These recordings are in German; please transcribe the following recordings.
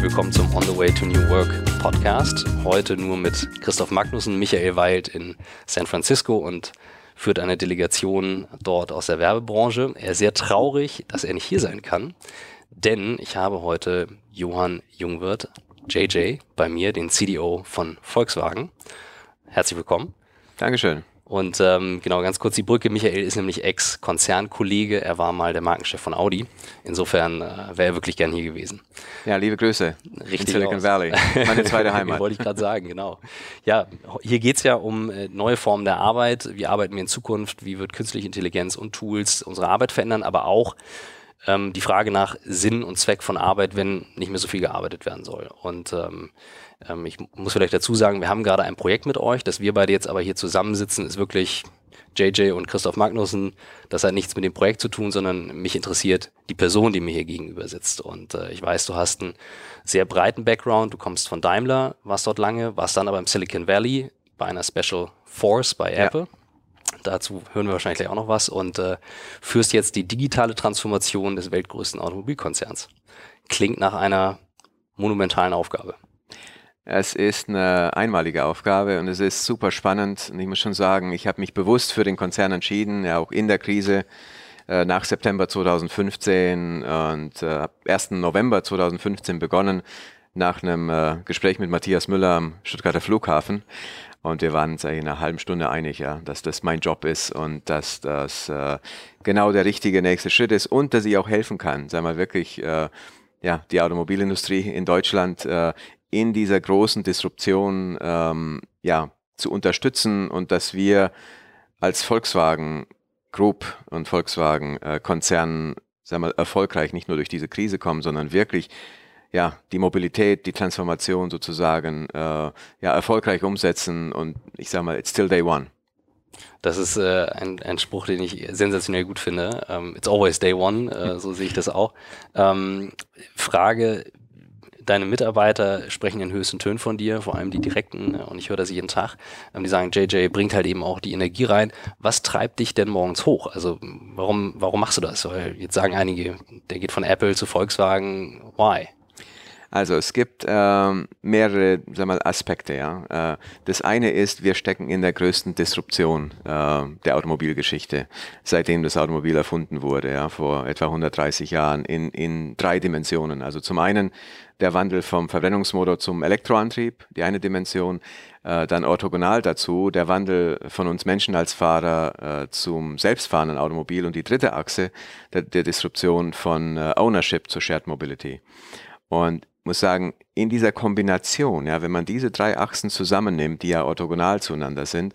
herzlich willkommen zum On the Way to New Work Podcast. Heute nur mit Christoph Magnussen, Michael Weilt in San Francisco und führt eine Delegation dort aus der Werbebranche. Er ist sehr traurig, dass er nicht hier sein kann, denn ich habe heute Johann Jungwirth, JJ, bei mir, den CDO von Volkswagen. Herzlich willkommen. Dankeschön. Und ähm, genau, ganz kurz die Brücke. Michael ist nämlich Ex-Konzernkollege. Er war mal der Markenchef von Audi. Insofern äh, wäre er wirklich gern hier gewesen. Ja, liebe Grüße. Richtig in Silicon aus. Valley. Meine zweite Heimat. Wollte ich gerade sagen, genau. Ja, hier geht's ja um äh, neue Formen der Arbeit. Wie arbeiten wir in Zukunft? Wie wird künstliche Intelligenz und Tools unsere Arbeit verändern? Aber auch ähm, die Frage nach Sinn und Zweck von Arbeit, wenn nicht mehr so viel gearbeitet werden soll. Und ähm, ähm, ich muss vielleicht dazu sagen, wir haben gerade ein Projekt mit euch, dass wir beide jetzt aber hier zusammensitzen, ist wirklich JJ und Christoph Magnussen. Das hat nichts mit dem Projekt zu tun, sondern mich interessiert die Person, die mir hier gegenüber sitzt. Und äh, ich weiß, du hast einen sehr breiten Background. Du kommst von Daimler, warst dort lange, warst dann aber im Silicon Valley bei einer Special Force bei Apple. Ja. Dazu hören wir wahrscheinlich auch noch was und äh, führst jetzt die digitale Transformation des weltgrößten Automobilkonzerns. Klingt nach einer monumentalen Aufgabe. Es ist eine einmalige Aufgabe und es ist super spannend. Und ich muss schon sagen, ich habe mich bewusst für den Konzern entschieden, ja auch in der Krise äh, nach September 2015 und äh, 1. November 2015 begonnen, nach einem äh, Gespräch mit Matthias Müller am Stuttgarter Flughafen. Und wir waren uns in einer halben Stunde einig, ja, dass das mein Job ist und dass das äh, genau der richtige nächste Schritt ist und dass ich auch helfen kann, sei mal wirklich, äh, ja, die Automobilindustrie in Deutschland äh, in dieser großen Disruption ähm, ja, zu unterstützen und dass wir als Volkswagen Group und Volkswagen äh, Konzern sagen wir, erfolgreich nicht nur durch diese Krise kommen, sondern wirklich ja, die Mobilität, die Transformation sozusagen äh, ja, erfolgreich umsetzen und ich sage mal, it's still day one. Das ist äh, ein, ein Spruch, den ich sensationell gut finde. Ähm, it's always day one, äh, so sehe ich das auch. Ähm, Frage, deine Mitarbeiter sprechen in höchsten Tönen von dir, vor allem die direkten, und ich höre das jeden Tag. Ähm, die sagen, JJ bringt halt eben auch die Energie rein. Was treibt dich denn morgens hoch? Also warum, warum machst du das? Weil jetzt sagen einige, der geht von Apple zu Volkswagen, why? Also es gibt ähm, mehrere sag mal, Aspekte. Ja. Äh, das eine ist, wir stecken in der größten Disruption äh, der Automobilgeschichte, seitdem das Automobil erfunden wurde, ja, vor etwa 130 Jahren, in, in drei Dimensionen. Also zum einen der Wandel vom Verbrennungsmotor zum Elektroantrieb, die eine Dimension, äh, dann orthogonal dazu der Wandel von uns Menschen als Fahrer äh, zum selbstfahrenden Automobil und die dritte Achse der, der Disruption von äh, Ownership zur Shared Mobility. Und muss sagen, in dieser Kombination, ja, wenn man diese drei Achsen zusammennimmt, die ja orthogonal zueinander sind,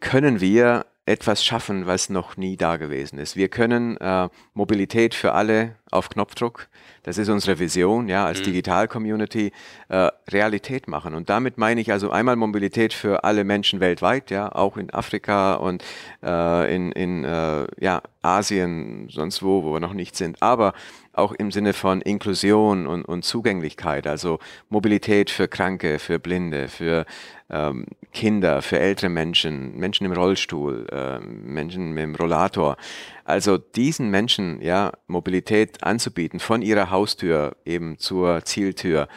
können wir etwas schaffen, was noch nie da gewesen ist. Wir können äh, Mobilität für alle auf Knopfdruck, das ist unsere Vision, ja, als mhm. Digital-Community äh, Realität machen. Und damit meine ich also einmal Mobilität für alle Menschen weltweit, ja, auch in Afrika und äh, in, in äh, ja, Asien, sonst wo, wo wir noch nicht sind. Aber auch im Sinne von Inklusion und, und Zugänglichkeit, also Mobilität für Kranke, für Blinde, für ähm, Kinder, für ältere Menschen, Menschen im Rollstuhl, äh, Menschen mit dem Rollator. Also diesen Menschen ja Mobilität anzubieten von ihrer Haustür eben zur Zieltür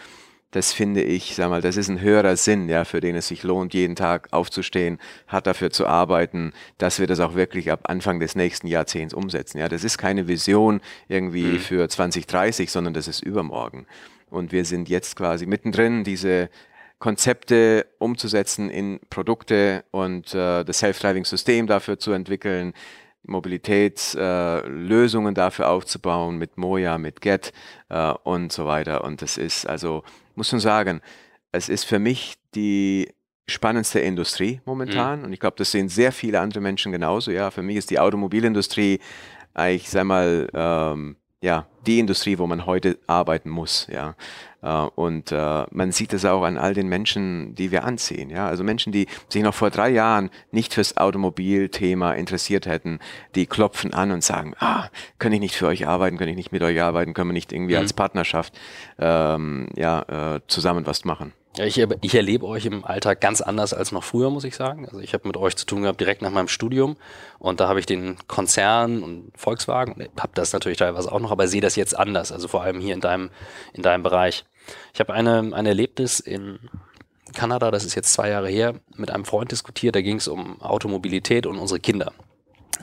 das finde ich, sag mal, das ist ein höherer Sinn, ja, für den es sich lohnt, jeden Tag aufzustehen, hart dafür zu arbeiten, dass wir das auch wirklich ab Anfang des nächsten Jahrzehnts umsetzen. Ja, das ist keine Vision irgendwie mhm. für 2030, sondern das ist übermorgen. Und wir sind jetzt quasi mittendrin, diese Konzepte umzusetzen in Produkte und äh, das Self-Driving-System dafür zu entwickeln, Mobilitätslösungen äh, dafür aufzubauen mit Moja, mit Get äh, und so weiter. Und das ist also muss schon sagen, es ist für mich die spannendste Industrie momentan mhm. und ich glaube, das sehen sehr viele andere Menschen genauso. Ja, für mich ist die Automobilindustrie eigentlich, sag mal, ähm, ja, die Industrie, wo man heute arbeiten muss, ja. Äh, und äh, man sieht es auch an all den Menschen, die wir anziehen, ja. Also Menschen, die sich noch vor drei Jahren nicht fürs Automobilthema interessiert hätten, die klopfen an und sagen, ah, kann ich nicht für euch arbeiten, kann ich nicht mit euch arbeiten, können wir nicht irgendwie mhm. als Partnerschaft ähm, ja, äh, zusammen was machen. Ja, ich, ich, erlebe euch im Alltag ganz anders als noch früher, muss ich sagen. Also ich habe mit euch zu tun gehabt direkt nach meinem Studium und da habe ich den Konzern und Volkswagen, habe das natürlich teilweise auch noch, aber sehe das jetzt anders, also vor allem hier in deinem, in deinem Bereich. Ich habe eine, ein Erlebnis in Kanada, das ist jetzt zwei Jahre her, mit einem Freund diskutiert, da ging es um Automobilität und unsere Kinder.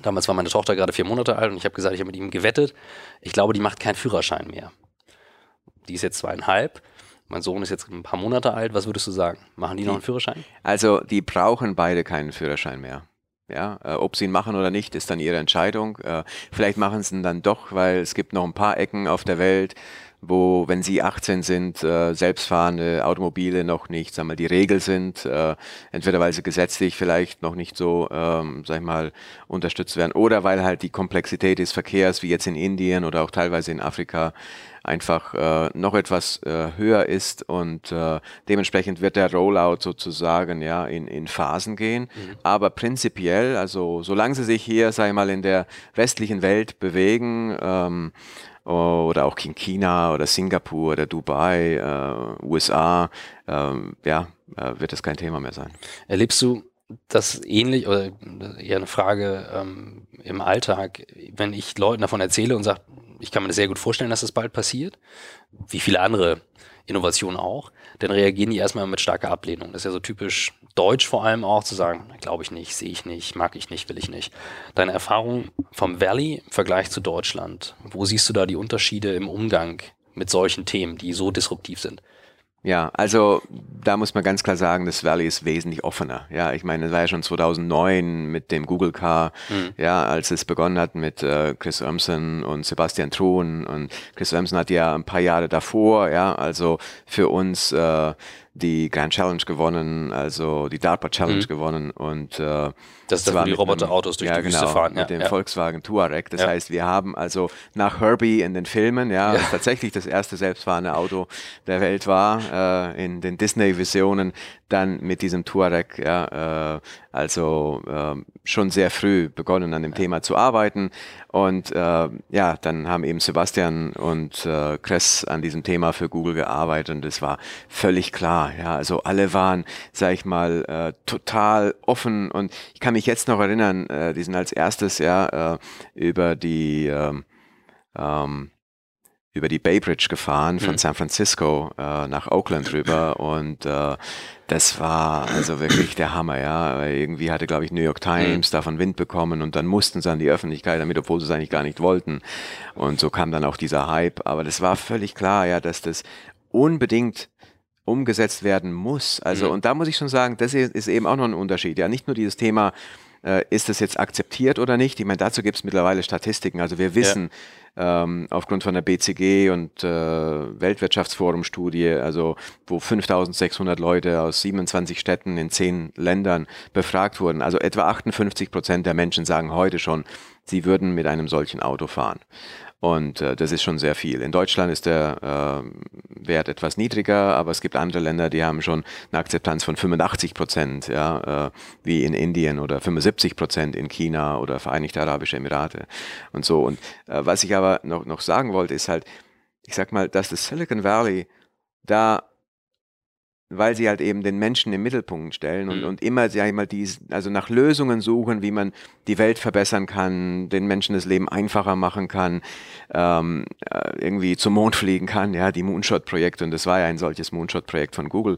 Damals war meine Tochter gerade vier Monate alt und ich habe gesagt, ich habe mit ihm gewettet, ich glaube, die macht keinen Führerschein mehr. Die ist jetzt zweieinhalb mein Sohn ist jetzt ein paar Monate alt. Was würdest du sagen? Machen die, die noch einen Führerschein? Also, die brauchen beide keinen Führerschein mehr. Ja, äh, ob sie ihn machen oder nicht, ist dann ihre Entscheidung. Äh, vielleicht machen sie ihn dann doch, weil es gibt noch ein paar Ecken auf der Welt, wo, wenn sie 18 sind, äh, selbstfahrende Automobile noch nicht, sagen wir, die Regel sind, äh, entweder weil sie gesetzlich vielleicht noch nicht so, ähm, sag ich mal, unterstützt werden oder weil halt die Komplexität des Verkehrs, wie jetzt in Indien oder auch teilweise in Afrika, einfach äh, noch etwas äh, höher ist und äh, dementsprechend wird der Rollout sozusagen ja in, in Phasen gehen. Mhm. Aber prinzipiell, also solange sie sich hier, sag ich mal, in der westlichen Welt bewegen, ähm, oder auch in China oder Singapur oder Dubai, äh, USA, äh, ja, äh, wird das kein Thema mehr sein. Erlebst du das ähnlich oder eher eine Frage ähm, im Alltag, wenn ich Leuten davon erzähle und sage, ich kann mir sehr gut vorstellen, dass das bald passiert, wie viele andere Innovationen auch, dann reagieren die erstmal mit starker Ablehnung. Das ist ja so typisch deutsch vor allem auch zu sagen, glaube ich nicht, sehe ich nicht, mag ich nicht, will ich nicht. Deine Erfahrung vom Valley im Vergleich zu Deutschland, wo siehst du da die Unterschiede im Umgang mit solchen Themen, die so disruptiv sind? Ja, also da muss man ganz klar sagen, das Valley ist wesentlich offener. Ja, ich meine, es war ja schon 2009 mit dem Google Car, mhm. ja, als es begonnen hat mit äh, Chris Urmson und Sebastian Thron und Chris Urmson hat ja ein paar Jahre davor, ja, also für uns äh, die Grand Challenge gewonnen, also die DARPA Challenge mhm. gewonnen und äh, das ist das, wo die Roboterautos durch ja, die Wüste genau, fahren. Ja, mit dem ja. Volkswagen Touareg. Das heißt, wir haben also nach Herbie in den Filmen, ja, ja. tatsächlich das erste selbstfahrende Auto der Welt war, äh, in den Disney-Visionen, dann mit diesem Touareg, ja, äh, also äh, schon sehr früh begonnen an dem Thema zu arbeiten. Und äh, ja, dann haben eben Sebastian und äh, Kress an diesem Thema für Google gearbeitet und es war völlig klar. Ja, also alle waren, sag ich mal, äh, total offen und ich kann mich jetzt noch erinnern, äh, die sind als erstes ja äh, über die ähm, ähm, über die Bay Bridge gefahren von mhm. San Francisco äh, nach Oakland rüber und äh, das war also wirklich der Hammer, ja. Irgendwie hatte, glaube ich, New York Times mhm. davon Wind bekommen und dann mussten sie an die Öffentlichkeit damit, obwohl sie es eigentlich gar nicht wollten. Und so kam dann auch dieser Hype. Aber das war völlig klar, ja, dass das unbedingt umgesetzt werden muss. Also, mhm. und da muss ich schon sagen, das ist eben auch noch ein Unterschied. Ja, nicht nur dieses Thema, äh, ist das jetzt akzeptiert oder nicht? Ich meine, dazu gibt es mittlerweile Statistiken. Also wir wissen ja. ähm, aufgrund von der BCG und äh, Weltwirtschaftsforum-Studie, also wo 5600 Leute aus 27 Städten in 10 Ländern befragt wurden, also etwa 58 Prozent der Menschen sagen heute schon, sie würden mit einem solchen Auto fahren. Und äh, das ist schon sehr viel. In Deutschland ist der äh, Wert etwas niedriger, aber es gibt andere Länder, die haben schon eine Akzeptanz von 85 Prozent, ja, äh, wie in Indien oder 75 Prozent in China oder Vereinigte Arabische Emirate und so. Und äh, was ich aber noch, noch sagen wollte, ist halt, ich sag mal, dass das Silicon Valley da weil sie halt eben den Menschen im Mittelpunkt stellen und, mhm. und immer, sag ich mal, also nach Lösungen suchen, wie man die Welt verbessern kann, den Menschen das Leben einfacher machen kann, ähm, äh, irgendwie zum Mond fliegen kann, ja, die Moonshot-Projekte, und das war ja ein solches Moonshot-Projekt von Google.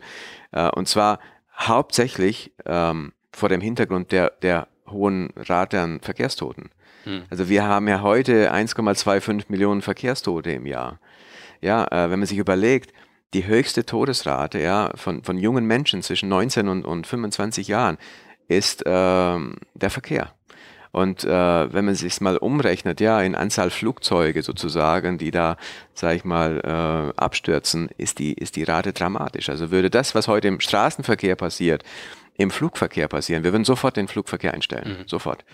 Äh, und zwar hauptsächlich ähm, vor dem Hintergrund der, der hohen Rate an Verkehrstoten. Mhm. Also wir haben ja heute 1,25 Millionen Verkehrstote im Jahr. Ja, äh, wenn man sich überlegt, die höchste Todesrate ja, von, von jungen Menschen zwischen 19 und, und 25 Jahren ist äh, der Verkehr. Und äh, wenn man sich mal umrechnet, ja, in Anzahl Flugzeuge sozusagen, die da, sag ich mal, äh, abstürzen, ist die, ist die Rate dramatisch. Also würde das, was heute im Straßenverkehr passiert, im Flugverkehr passieren. Wir würden sofort den Flugverkehr einstellen, mhm. sofort.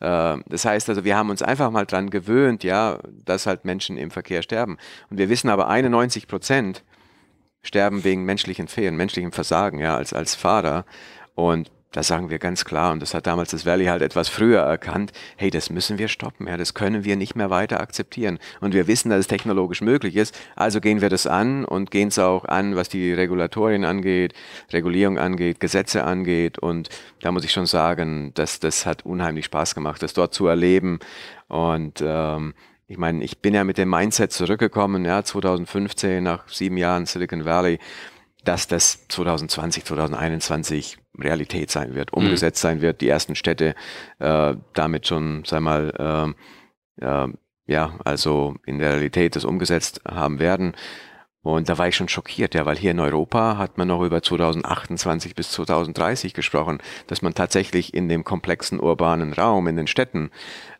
Äh, das heißt also, wir haben uns einfach mal dran gewöhnt, ja, dass halt Menschen im Verkehr sterben. Und wir wissen aber, 91 Prozent sterben wegen menschlichen Fehlern, menschlichem Versagen, ja, als, als Fahrer. Und da sagen wir ganz klar, und das hat damals das Valley halt etwas früher erkannt, hey, das müssen wir stoppen, ja, das können wir nicht mehr weiter akzeptieren. Und wir wissen, dass es technologisch möglich ist, also gehen wir das an und gehen es auch an, was die Regulatorien angeht, Regulierung angeht, Gesetze angeht. Und da muss ich schon sagen, dass das hat unheimlich Spaß gemacht, das dort zu erleben. Und ähm, ich meine, ich bin ja mit dem Mindset zurückgekommen, ja, 2015 nach sieben Jahren Silicon Valley dass das 2020, 2021 Realität sein wird, mhm. umgesetzt sein wird, die ersten Städte äh, damit schon, sei mal, äh, äh, ja, also in der Realität das umgesetzt haben werden. Und da war ich schon schockiert, ja, weil hier in Europa hat man noch über 2028 bis 2030 gesprochen, dass man tatsächlich in dem komplexen urbanen Raum, in den Städten,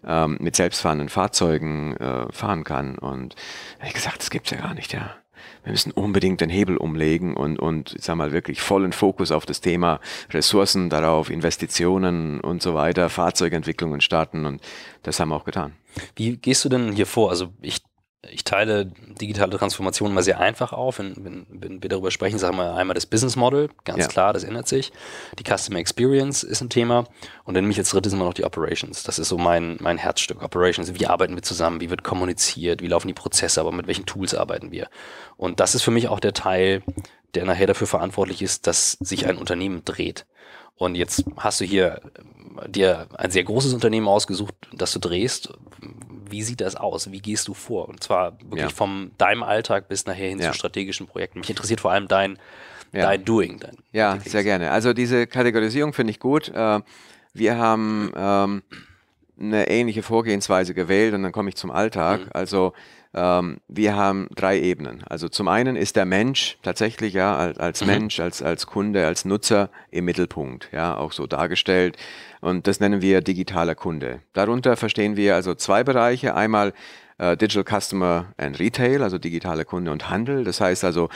ähm, mit selbstfahrenden Fahrzeugen äh, fahren kann. Und da habe ich gesagt, das gibt's ja gar nicht, ja wir müssen unbedingt den Hebel umlegen und, und ich sag mal wirklich vollen Fokus auf das Thema Ressourcen darauf, Investitionen und so weiter, Fahrzeugentwicklungen starten und das haben wir auch getan. Wie gehst du denn hier vor? Also ich ich teile digitale Transformation immer sehr einfach auf. Wenn, wenn, wenn wir darüber sprechen, sagen wir einmal das Business Model, ganz ja. klar, das ändert sich. Die Customer Experience ist ein Thema. Und dann mich als drittes immer noch die Operations. Das ist so mein, mein Herzstück. Operations. Wie arbeiten wir zusammen? Wie wird kommuniziert? Wie laufen die Prozesse? Aber mit welchen Tools arbeiten wir? Und das ist für mich auch der Teil, der nachher dafür verantwortlich ist, dass sich ein Unternehmen dreht. Und jetzt hast du hier dir ein sehr großes Unternehmen ausgesucht, das du drehst. Wie sieht das aus? Wie gehst du vor? Und zwar wirklich ja. vom deinem Alltag bis nachher hin ja. zu strategischen Projekten. Mich interessiert vor allem dein, ja. dein Doing. Dein ja, sehr gerne. Also diese Kategorisierung finde ich gut. Äh, wir haben ähm, eine ähnliche Vorgehensweise gewählt und dann komme ich zum Alltag. Mhm. Also ähm, wir haben drei Ebenen. Also zum einen ist der Mensch tatsächlich ja als, als mhm. Mensch, als, als Kunde, als Nutzer im Mittelpunkt, ja, auch so dargestellt. Und das nennen wir digitaler Kunde. Darunter verstehen wir also zwei Bereiche. Einmal äh, Digital Customer and Retail, also digitale Kunde und Handel. Das heißt also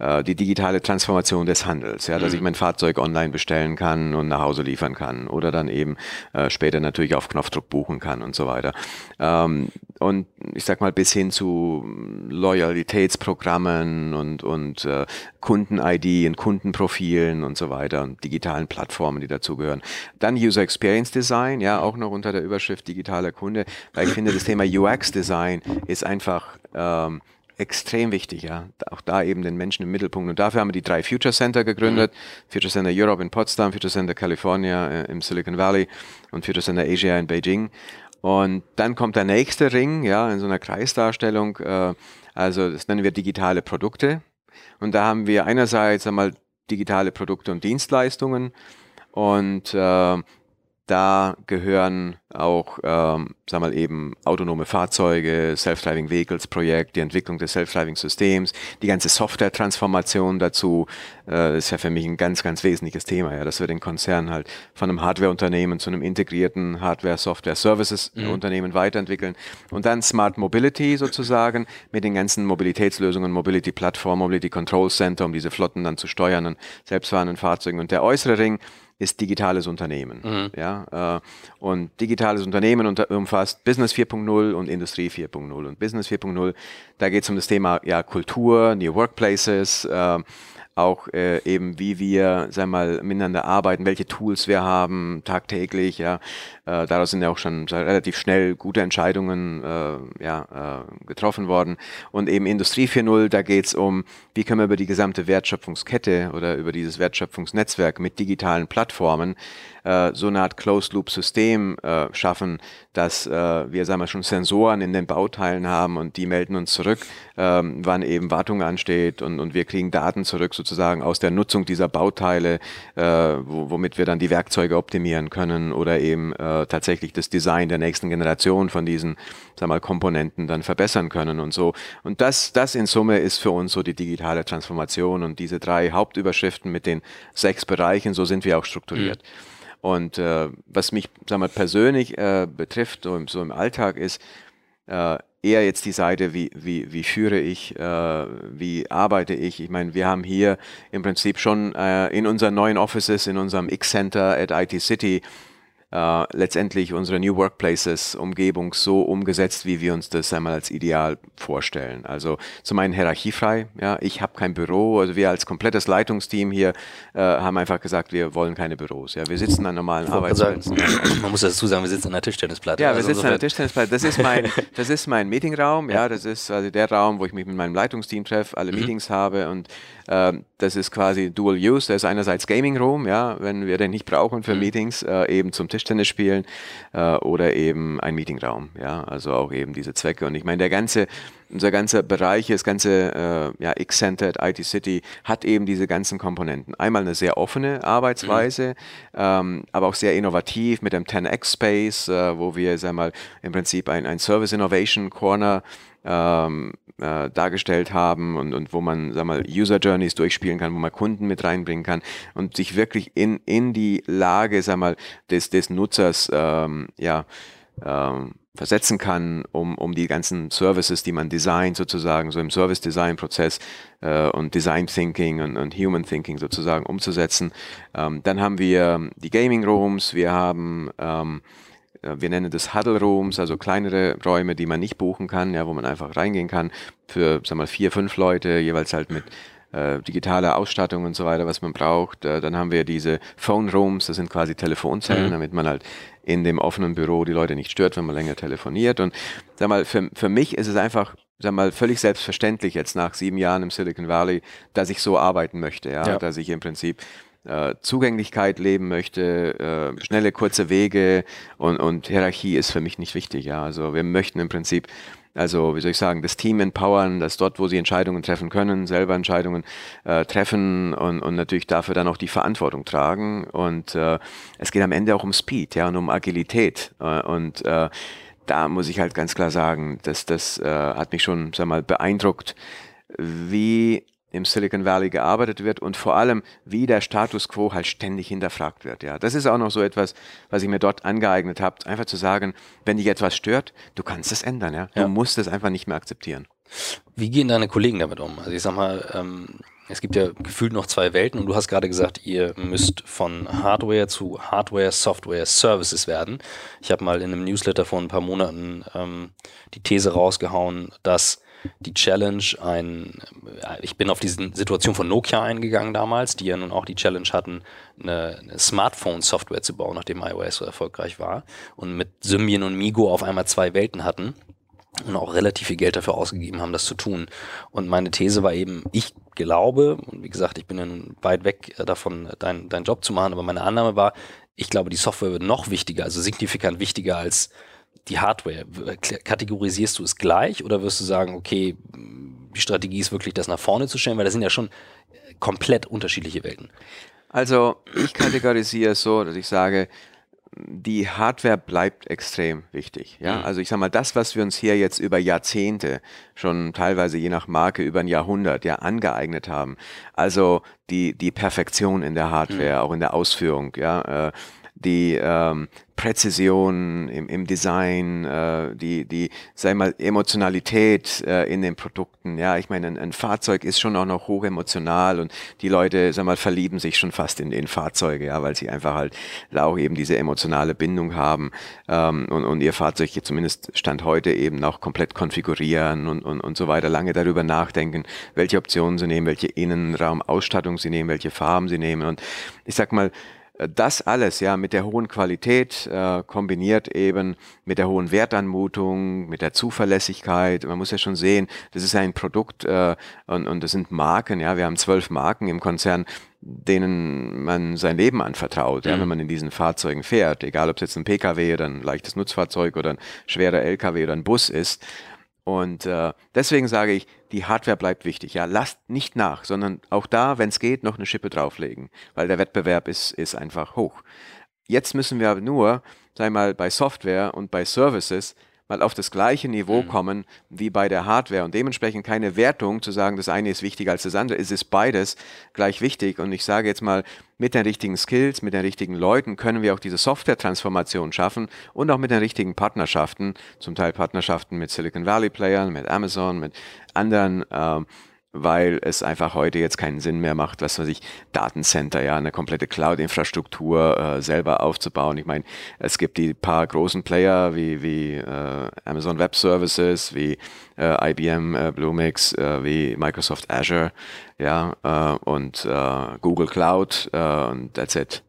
äh, die digitale Transformation des Handels, ja, dass mhm. ich mein Fahrzeug online bestellen kann und nach Hause liefern kann oder dann eben äh, später natürlich auf Knopfdruck buchen kann und so weiter. Ähm, und ich sag mal bis hin zu Loyalitätsprogrammen und, und äh, Kunden-ID und Kundenprofilen und so weiter und digitalen Plattformen, die dazugehören. Dann User Experience Design, ja, auch noch unter der Überschrift digitaler Kunde, weil ich finde, das Thema UX Design ist einfach ähm, extrem wichtig, ja. Auch da eben den Menschen im Mittelpunkt. Und dafür haben wir die drei Future Center gegründet. Mhm. Future Center Europe in Potsdam, Future Center California äh, im Silicon Valley und Future Center Asia in Beijing. Und dann kommt der nächste Ring, ja, in so einer Kreisdarstellung. Äh, also das nennen wir digitale Produkte. Und da haben wir einerseits einmal digitale Produkte und Dienstleistungen. Und äh, da gehören auch, ähm, sagen wir mal eben, autonome Fahrzeuge, Self-Driving Vehicles Projekt, die Entwicklung des Self-Driving Systems, die ganze Software-Transformation dazu, äh, ist ja für mich ein ganz, ganz wesentliches Thema, ja, dass wir den Konzern halt von einem Hardware-Unternehmen zu einem integrierten Hardware-Software-Services-Unternehmen mhm. weiterentwickeln. Und dann Smart Mobility sozusagen mit den ganzen Mobilitätslösungen, Mobility-Plattform, Mobility Control Center, um diese Flotten dann zu steuern und selbstfahrenden Fahrzeugen. Und der äußere Ring ist digitales Unternehmen. Mhm. Ja, äh, und digitales Unternehmen unter, umfasst Business 4.0 und Industrie 4.0. Und Business 4.0, da geht es um das Thema ja, Kultur, New Workplaces, äh, auch äh, eben, wie wir, wir mal, miteinander arbeiten, welche Tools wir haben tagtäglich. Ja, äh, daraus sind ja auch schon relativ schnell gute Entscheidungen äh, ja, äh, getroffen worden. Und eben Industrie 4.0, da geht es um, wie können wir über die gesamte Wertschöpfungskette oder über dieses Wertschöpfungsnetzwerk mit digitalen Plattformen äh, so eine Art Closed-Loop-System äh, schaffen, dass wir, sagen wir schon, Sensoren in den Bauteilen haben und die melden uns zurück, ähm, wann eben Wartung ansteht und, und wir kriegen Daten zurück sozusagen aus der Nutzung dieser Bauteile, äh, wo, womit wir dann die Werkzeuge optimieren können oder eben äh, tatsächlich das Design der nächsten Generation von diesen, wir mal, Komponenten dann verbessern können und so. Und das, das in Summe ist für uns so die digitale Transformation und diese drei Hauptüberschriften mit den sechs Bereichen, so sind wir auch strukturiert. Mhm. Und äh, was mich sagen wir, persönlich äh, betrifft, so im, so im, Alltag, ist äh, eher jetzt die Seite, wie, wie, wie führe ich, äh, wie arbeite ich. Ich meine, wir haben hier im Prinzip schon äh, in unseren neuen Offices, in unserem X-Center at IT City, äh, letztendlich unsere New Workplaces Umgebung so umgesetzt, wie wir uns das einmal als Ideal vorstellen. Also zum einen hierarchiefrei, ja, ich habe kein Büro, also wir als komplettes Leitungsteam hier äh, haben einfach gesagt, wir wollen keine Büros. Ja, wir sitzen an normalen Arbeitsplätzen. man muss dazu sagen, wir sitzen an der Tischtennisplatte. Ja, wir also sitzen an der Tischtennisplatte. Das ist mein, das ist mein Meetingraum, ja, das ist also der Raum, wo ich mich mit meinem Leitungsteam treffe, alle mhm. Meetings habe und das ist quasi Dual Use. Das ist einerseits Gaming Room, ja, wenn wir den nicht brauchen für mhm. Meetings, äh, eben zum Tischtennis spielen äh, oder eben ein Meetingraum, ja, also auch eben diese Zwecke. Und ich meine, der ganze unser ganzer Bereich, das ganze äh, ja, X-Centered IT City hat eben diese ganzen Komponenten. Einmal eine sehr offene Arbeitsweise, mhm. ähm, aber auch sehr innovativ mit dem 10x Space, äh, wo wir, sag mal, im Prinzip ein, ein Service Innovation Corner ähm, äh, dargestellt haben und, und wo man, sag mal, User Journeys durchspielen kann, wo man Kunden mit reinbringen kann und sich wirklich in, in die Lage, sag mal, des, des Nutzers, ähm, ja, ähm, versetzen kann, um, um die ganzen Services, die man designt, sozusagen, so im Service-Design-Prozess äh, und Design Thinking und, und Human Thinking sozusagen umzusetzen. Ähm, dann haben wir die Gaming Rooms, wir haben ähm, äh, wir nennen das Huddle Rooms, also kleinere Räume, die man nicht buchen kann, ja, wo man einfach reingehen kann für, sag mal, vier, fünf Leute, jeweils halt mit äh, digitaler Ausstattung und so weiter, was man braucht. Äh, dann haben wir diese Phone Rooms, das sind quasi Telefonzellen, mhm. damit man halt in dem offenen Büro die Leute nicht stört, wenn man länger telefoniert. Und sag mal, für, für mich ist es einfach sag mal, völlig selbstverständlich jetzt nach sieben Jahren im Silicon Valley, dass ich so arbeiten möchte, ja, ja. dass ich im Prinzip äh, Zugänglichkeit leben möchte, äh, schnelle, kurze Wege und, und Hierarchie ist für mich nicht wichtig. Ja. Also wir möchten im Prinzip, also wie soll ich sagen, das Team empowern, dass dort, wo sie Entscheidungen treffen können, selber Entscheidungen äh, treffen und, und natürlich dafür dann auch die Verantwortung tragen. Und äh, es geht am Ende auch um Speed, ja, und um Agilität. Äh, und äh, da muss ich halt ganz klar sagen, dass das äh, hat mich schon, sag mal, beeindruckt, wie im Silicon Valley gearbeitet wird und vor allem, wie der Status quo halt ständig hinterfragt wird. Ja, das ist auch noch so etwas, was ich mir dort angeeignet habe, einfach zu sagen, wenn dich etwas stört, du kannst es ändern. Ja, du ja. musst es einfach nicht mehr akzeptieren. Wie gehen deine Kollegen damit um? Also ich sag mal, ähm, es gibt ja gefühlt noch zwei Welten und du hast gerade gesagt, ihr müsst von Hardware zu Hardware, Software, Services werden. Ich habe mal in einem Newsletter vor ein paar Monaten ähm, die These rausgehauen, dass die Challenge, ein, ich bin auf diese Situation von Nokia eingegangen damals, die ja nun auch die Challenge hatten, eine, eine Smartphone-Software zu bauen, nachdem iOS so erfolgreich war und mit Symbian und Migo auf einmal zwei Welten hatten und auch relativ viel Geld dafür ausgegeben haben, das zu tun. Und meine These war eben, ich glaube, und wie gesagt, ich bin ja nun weit weg davon, deinen dein Job zu machen, aber meine Annahme war, ich glaube, die Software wird noch wichtiger, also signifikant wichtiger als die Hardware, kategorisierst du es gleich oder wirst du sagen, okay, die Strategie ist wirklich, das nach vorne zu stellen, weil das sind ja schon äh, komplett unterschiedliche Welten. Also ich kategorisiere es so, dass ich sage, die Hardware bleibt extrem wichtig. Ja? Mhm. Also ich sage mal, das, was wir uns hier jetzt über Jahrzehnte, schon teilweise je nach Marke über ein Jahrhundert ja angeeignet haben, also die, die Perfektion in der Hardware, mhm. auch in der Ausführung, ja, äh, die ähm, Präzision im, im Design, äh, die, die, sei mal, Emotionalität äh, in den Produkten. Ja, ich meine, ein, ein, Fahrzeug ist schon auch noch hoch emotional und die Leute, sag mal, verlieben sich schon fast in, in Fahrzeuge, ja, weil sie einfach halt auch eben diese emotionale Bindung haben ähm, und, und ihr Fahrzeug hier zumindest Stand heute eben auch komplett konfigurieren und, und, und so weiter, lange darüber nachdenken, welche Optionen sie nehmen, welche Innenraumausstattung sie nehmen, welche Farben sie nehmen und ich sag mal, das alles ja mit der hohen Qualität äh, kombiniert eben mit der hohen Wertanmutung, mit der Zuverlässigkeit. Man muss ja schon sehen, das ist ein Produkt äh, und, und das sind Marken. Ja, wir haben zwölf Marken im Konzern, denen man sein Leben anvertraut, mhm. ja, wenn man in diesen Fahrzeugen fährt, egal ob es jetzt ein PKW oder ein leichtes Nutzfahrzeug oder ein schwerer LKW oder ein Bus ist. Und äh, deswegen sage ich, die Hardware bleibt wichtig. Ja, lasst nicht nach, sondern auch da, wenn es geht, noch eine Schippe drauflegen, weil der Wettbewerb ist, ist einfach hoch. Jetzt müssen wir aber nur, sei mal, bei Software und bei Services mal auf das gleiche Niveau mhm. kommen wie bei der Hardware und dementsprechend keine Wertung zu sagen, das eine ist wichtiger als das andere. Es ist beides gleich wichtig und ich sage jetzt mal, mit den richtigen Skills, mit den richtigen Leuten können wir auch diese Software-Transformation schaffen und auch mit den richtigen Partnerschaften, zum Teil Partnerschaften mit Silicon Valley Playern, mit Amazon, mit anderen äh, weil es einfach heute jetzt keinen Sinn mehr macht, was weiß ich, Datencenter, ja, eine komplette Cloud-Infrastruktur äh, selber aufzubauen. Ich meine, es gibt die paar großen Player wie, wie äh, Amazon Web Services, wie äh, IBM äh, Bluemix, äh, wie Microsoft Azure, ja, äh, und äh, Google Cloud äh, und that's it.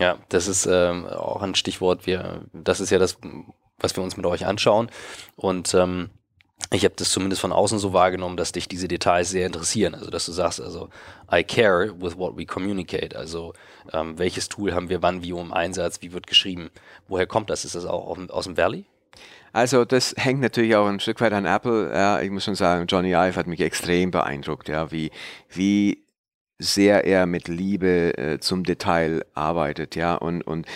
Ja, das ist ähm, auch ein Stichwort. Wir, das ist ja das, was wir uns mit euch anschauen. Und ähm, ich habe das zumindest von außen so wahrgenommen, dass dich diese Details sehr interessieren. Also, dass du sagst, also, I care with what we communicate. Also, ähm, welches Tool haben wir wann, wie im Einsatz, wie wird geschrieben? Woher kommt das? Ist das auch aus dem Valley? Also das hängt natürlich auch ein Stück weit an Apple. Ja, ich muss schon sagen, Johnny Ive hat mich extrem beeindruckt, ja, wie, wie sehr er mit Liebe äh, zum Detail arbeitet, ja, und, und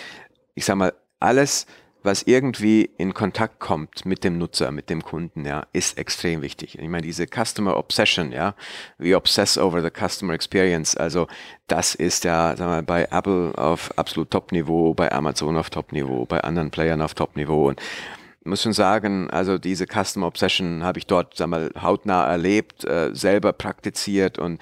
ich sag mal, alles, was irgendwie in Kontakt kommt mit dem Nutzer, mit dem Kunden, ja, ist extrem wichtig. Ich meine, diese Customer Obsession, ja, we obsess over the customer experience, also das ist ja, sagen wir, bei Apple auf absolut Top-Niveau, bei Amazon auf Top-Niveau, bei anderen Playern auf Top-Niveau. Und muss schon sagen, also diese Customer Obsession habe ich dort, sag mal, hautnah erlebt, äh, selber praktiziert. Und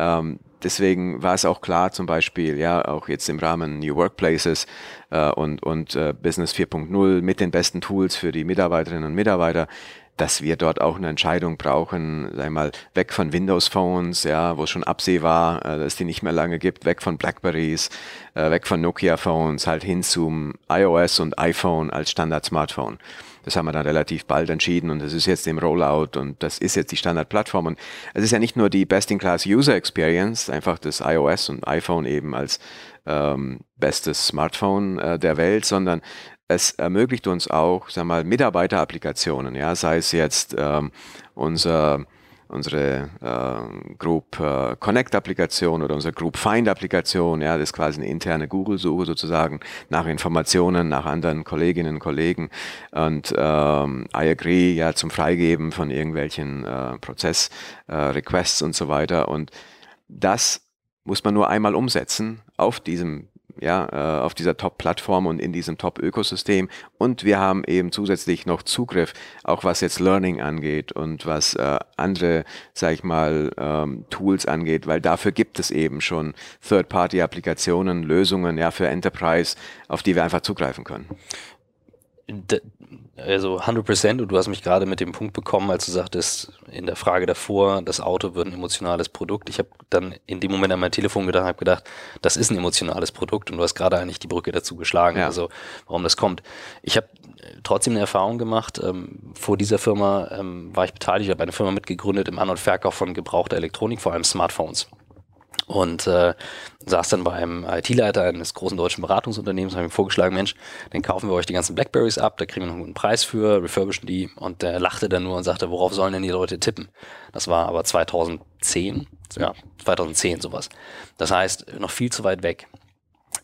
ähm, deswegen war es auch klar, zum Beispiel, ja, auch jetzt im Rahmen New Workplaces äh, und, und äh, Business 4.0 mit den besten Tools für die Mitarbeiterinnen und Mitarbeiter, dass wir dort auch eine Entscheidung brauchen, sei mal, weg von Windows Phones, ja, wo es schon absehbar, äh, dass die nicht mehr lange gibt, weg von Blackberries, äh, weg von Nokia Phones, halt hin zum iOS und iPhone als Standard Smartphone. Das haben wir dann relativ bald entschieden und das ist jetzt im Rollout und das ist jetzt die Standardplattform. Und es ist ja nicht nur die Best-in-Class User Experience, einfach das iOS und iPhone eben als ähm, bestes Smartphone äh, der Welt, sondern es ermöglicht uns auch, sag mal, Mitarbeiterapplikationen, ja, sei es jetzt ähm, unser unsere äh, Group äh, Connect Applikation oder unsere Group Find Applikation, ja, das ist quasi eine interne Google-Suche sozusagen nach Informationen, nach anderen Kolleginnen und Kollegen und ähm, I agree, ja, zum Freigeben von irgendwelchen äh, Prozess-Requests äh, und so weiter. Und das muss man nur einmal umsetzen auf diesem ja, äh, auf dieser Top-Plattform und in diesem Top-Ökosystem. Und wir haben eben zusätzlich noch Zugriff, auch was jetzt Learning angeht und was äh, andere, sag ich mal, ähm, Tools angeht, weil dafür gibt es eben schon Third-Party-Applikationen, Lösungen, ja, für Enterprise, auf die wir einfach zugreifen können also 100 Prozent und du hast mich gerade mit dem Punkt bekommen, als du sagtest, in der Frage davor, das Auto wird ein emotionales Produkt. Ich habe dann in dem Moment an mein Telefon gedacht, habe gedacht, das ist ein emotionales Produkt und du hast gerade eigentlich die Brücke dazu geschlagen, ja. also warum das kommt. Ich habe trotzdem eine Erfahrung gemacht. Ähm, vor dieser Firma ähm, war ich beteiligt, ich habe eine Firma mitgegründet im An- und Verkauf von gebrauchter Elektronik, vor allem Smartphones und äh, saß dann bei einem IT-Leiter eines großen deutschen Beratungsunternehmens, habe ihm vorgeschlagen, Mensch, dann kaufen wir euch die ganzen Blackberries ab, da kriegen wir noch einen guten Preis für, refurbischen die und der lachte dann nur und sagte, worauf sollen denn die Leute tippen? Das war aber 2010, ja, 2010 sowas. Das heißt, noch viel zu weit weg.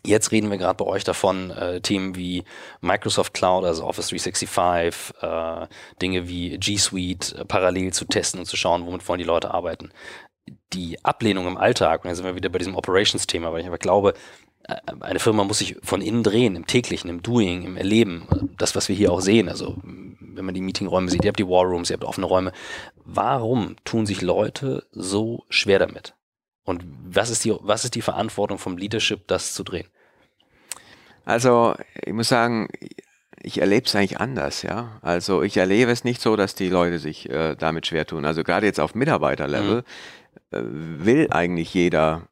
Jetzt reden wir gerade bei euch davon, äh, Themen wie Microsoft Cloud, also Office 365, äh, Dinge wie G Suite äh, parallel zu testen und zu schauen, womit wollen die Leute arbeiten die Ablehnung im Alltag, und da sind wir wieder bei diesem Operations-Thema, weil ich aber glaube, äh, eine Firma muss sich von innen drehen, im täglichen, im Doing, im Erleben. Das, was wir hier auch sehen, also wenn man die Meetingräume sieht, ihr habt die Warrooms, ihr habt offene Räume. Warum tun sich Leute so schwer damit? Und was ist die, was ist die Verantwortung vom Leadership, das zu drehen? Also, ich muss sagen, ich erlebe es eigentlich anders, ja. Also ich erlebe es nicht so, dass die Leute sich äh, damit schwer tun. Also gerade jetzt auf Mitarbeiterlevel mhm will eigentlich jeder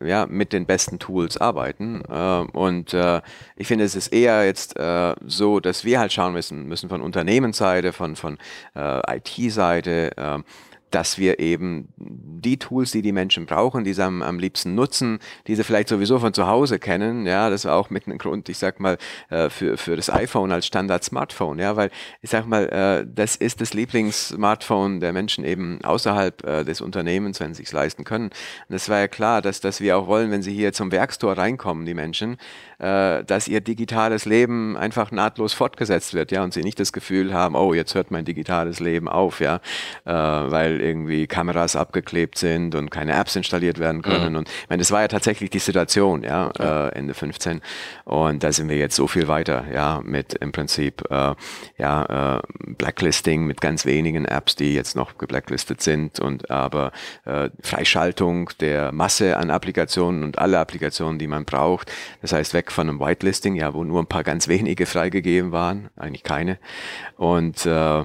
äh, ja, mit den besten Tools arbeiten. Äh, und äh, ich finde, es ist eher jetzt äh, so, dass wir halt schauen müssen, müssen von Unternehmensseite, von, von IT-Seite, ähm, dass wir eben die Tools, die die Menschen brauchen, die sie am, am liebsten nutzen, die sie vielleicht sowieso von zu Hause kennen, ja, das war auch mit einem Grund, ich sag mal, äh, für, für das iPhone als Standard-Smartphone, ja, weil ich sag mal, äh, das ist das Lieblings-Smartphone der Menschen eben außerhalb äh, des Unternehmens, wenn sie es leisten können. Und es war ja klar, dass, dass wir auch wollen, wenn sie hier zum Werkstor reinkommen, die Menschen, dass ihr digitales Leben einfach nahtlos fortgesetzt wird, ja, und sie nicht das Gefühl haben, oh, jetzt hört mein digitales Leben auf, ja, weil weil irgendwie Kameras abgeklebt sind und keine Apps installiert werden können. Mhm. Und ich meine, das war ja tatsächlich die Situation, ja, ja. Äh, Ende 15. Und da sind wir jetzt so viel weiter, ja, mit im Prinzip äh, ja, äh, Blacklisting mit ganz wenigen Apps, die jetzt noch geblacklistet sind und aber äh, Freischaltung der Masse an Applikationen und alle Applikationen, die man braucht. Das heißt, weg von einem Whitelisting, ja, wo nur ein paar ganz wenige freigegeben waren, eigentlich keine. Und äh,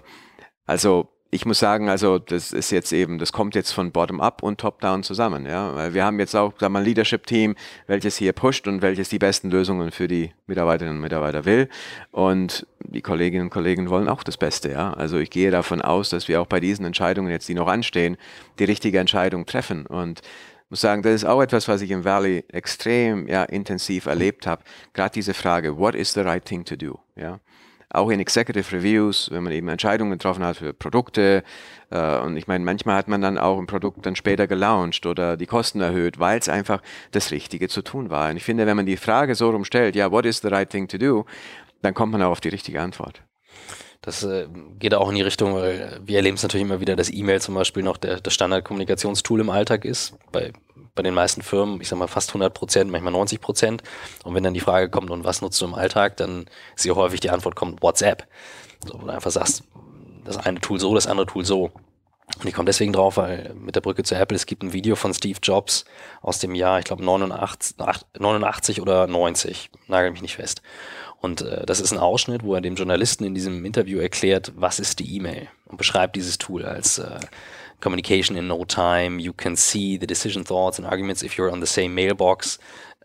also ich muss sagen, also das ist jetzt eben, das kommt jetzt von Bottom-up und Top-down zusammen, ja, wir haben jetzt auch, sagen wir ein Leadership-Team, welches hier pusht und welches die besten Lösungen für die Mitarbeiterinnen und Mitarbeiter will und die Kolleginnen und Kollegen wollen auch das Beste, ja. Also ich gehe davon aus, dass wir auch bei diesen Entscheidungen jetzt, die noch anstehen, die richtige Entscheidung treffen und muss sagen, das ist auch etwas, was ich im Valley extrem ja, intensiv erlebt habe. Gerade diese Frage, what is the right thing to do? Ja? Auch in Executive Reviews, wenn man eben Entscheidungen getroffen hat für Produkte. Äh, und ich meine, manchmal hat man dann auch ein Produkt dann später gelauncht oder die Kosten erhöht, weil es einfach das Richtige zu tun war. Und ich finde, wenn man die Frage so rumstellt, ja, what is the right thing to do, dann kommt man auch auf die richtige Antwort. Das äh, geht auch in die Richtung, weil wir erleben es natürlich immer wieder, dass E-Mail zum Beispiel noch der, das Standardkommunikationstool im Alltag ist. Bei bei den meisten Firmen, ich sag mal fast 100 Prozent, manchmal 90 Prozent. Und wenn dann die Frage kommt, und was nutzt du im Alltag, dann sehr häufig die Antwort kommt WhatsApp. So, wo du einfach sagst, das eine Tool so, das andere Tool so. Und ich komme deswegen drauf, weil mit der Brücke zu Apple, es gibt ein Video von Steve Jobs aus dem Jahr, ich glaube 89, 89 oder 90, nagel mich nicht fest. Und äh, das ist ein Ausschnitt, wo er dem Journalisten in diesem Interview erklärt, was ist die E-Mail und beschreibt dieses Tool als äh, communication in no time, you can see the decision thoughts and arguments if you're on the same mailbox.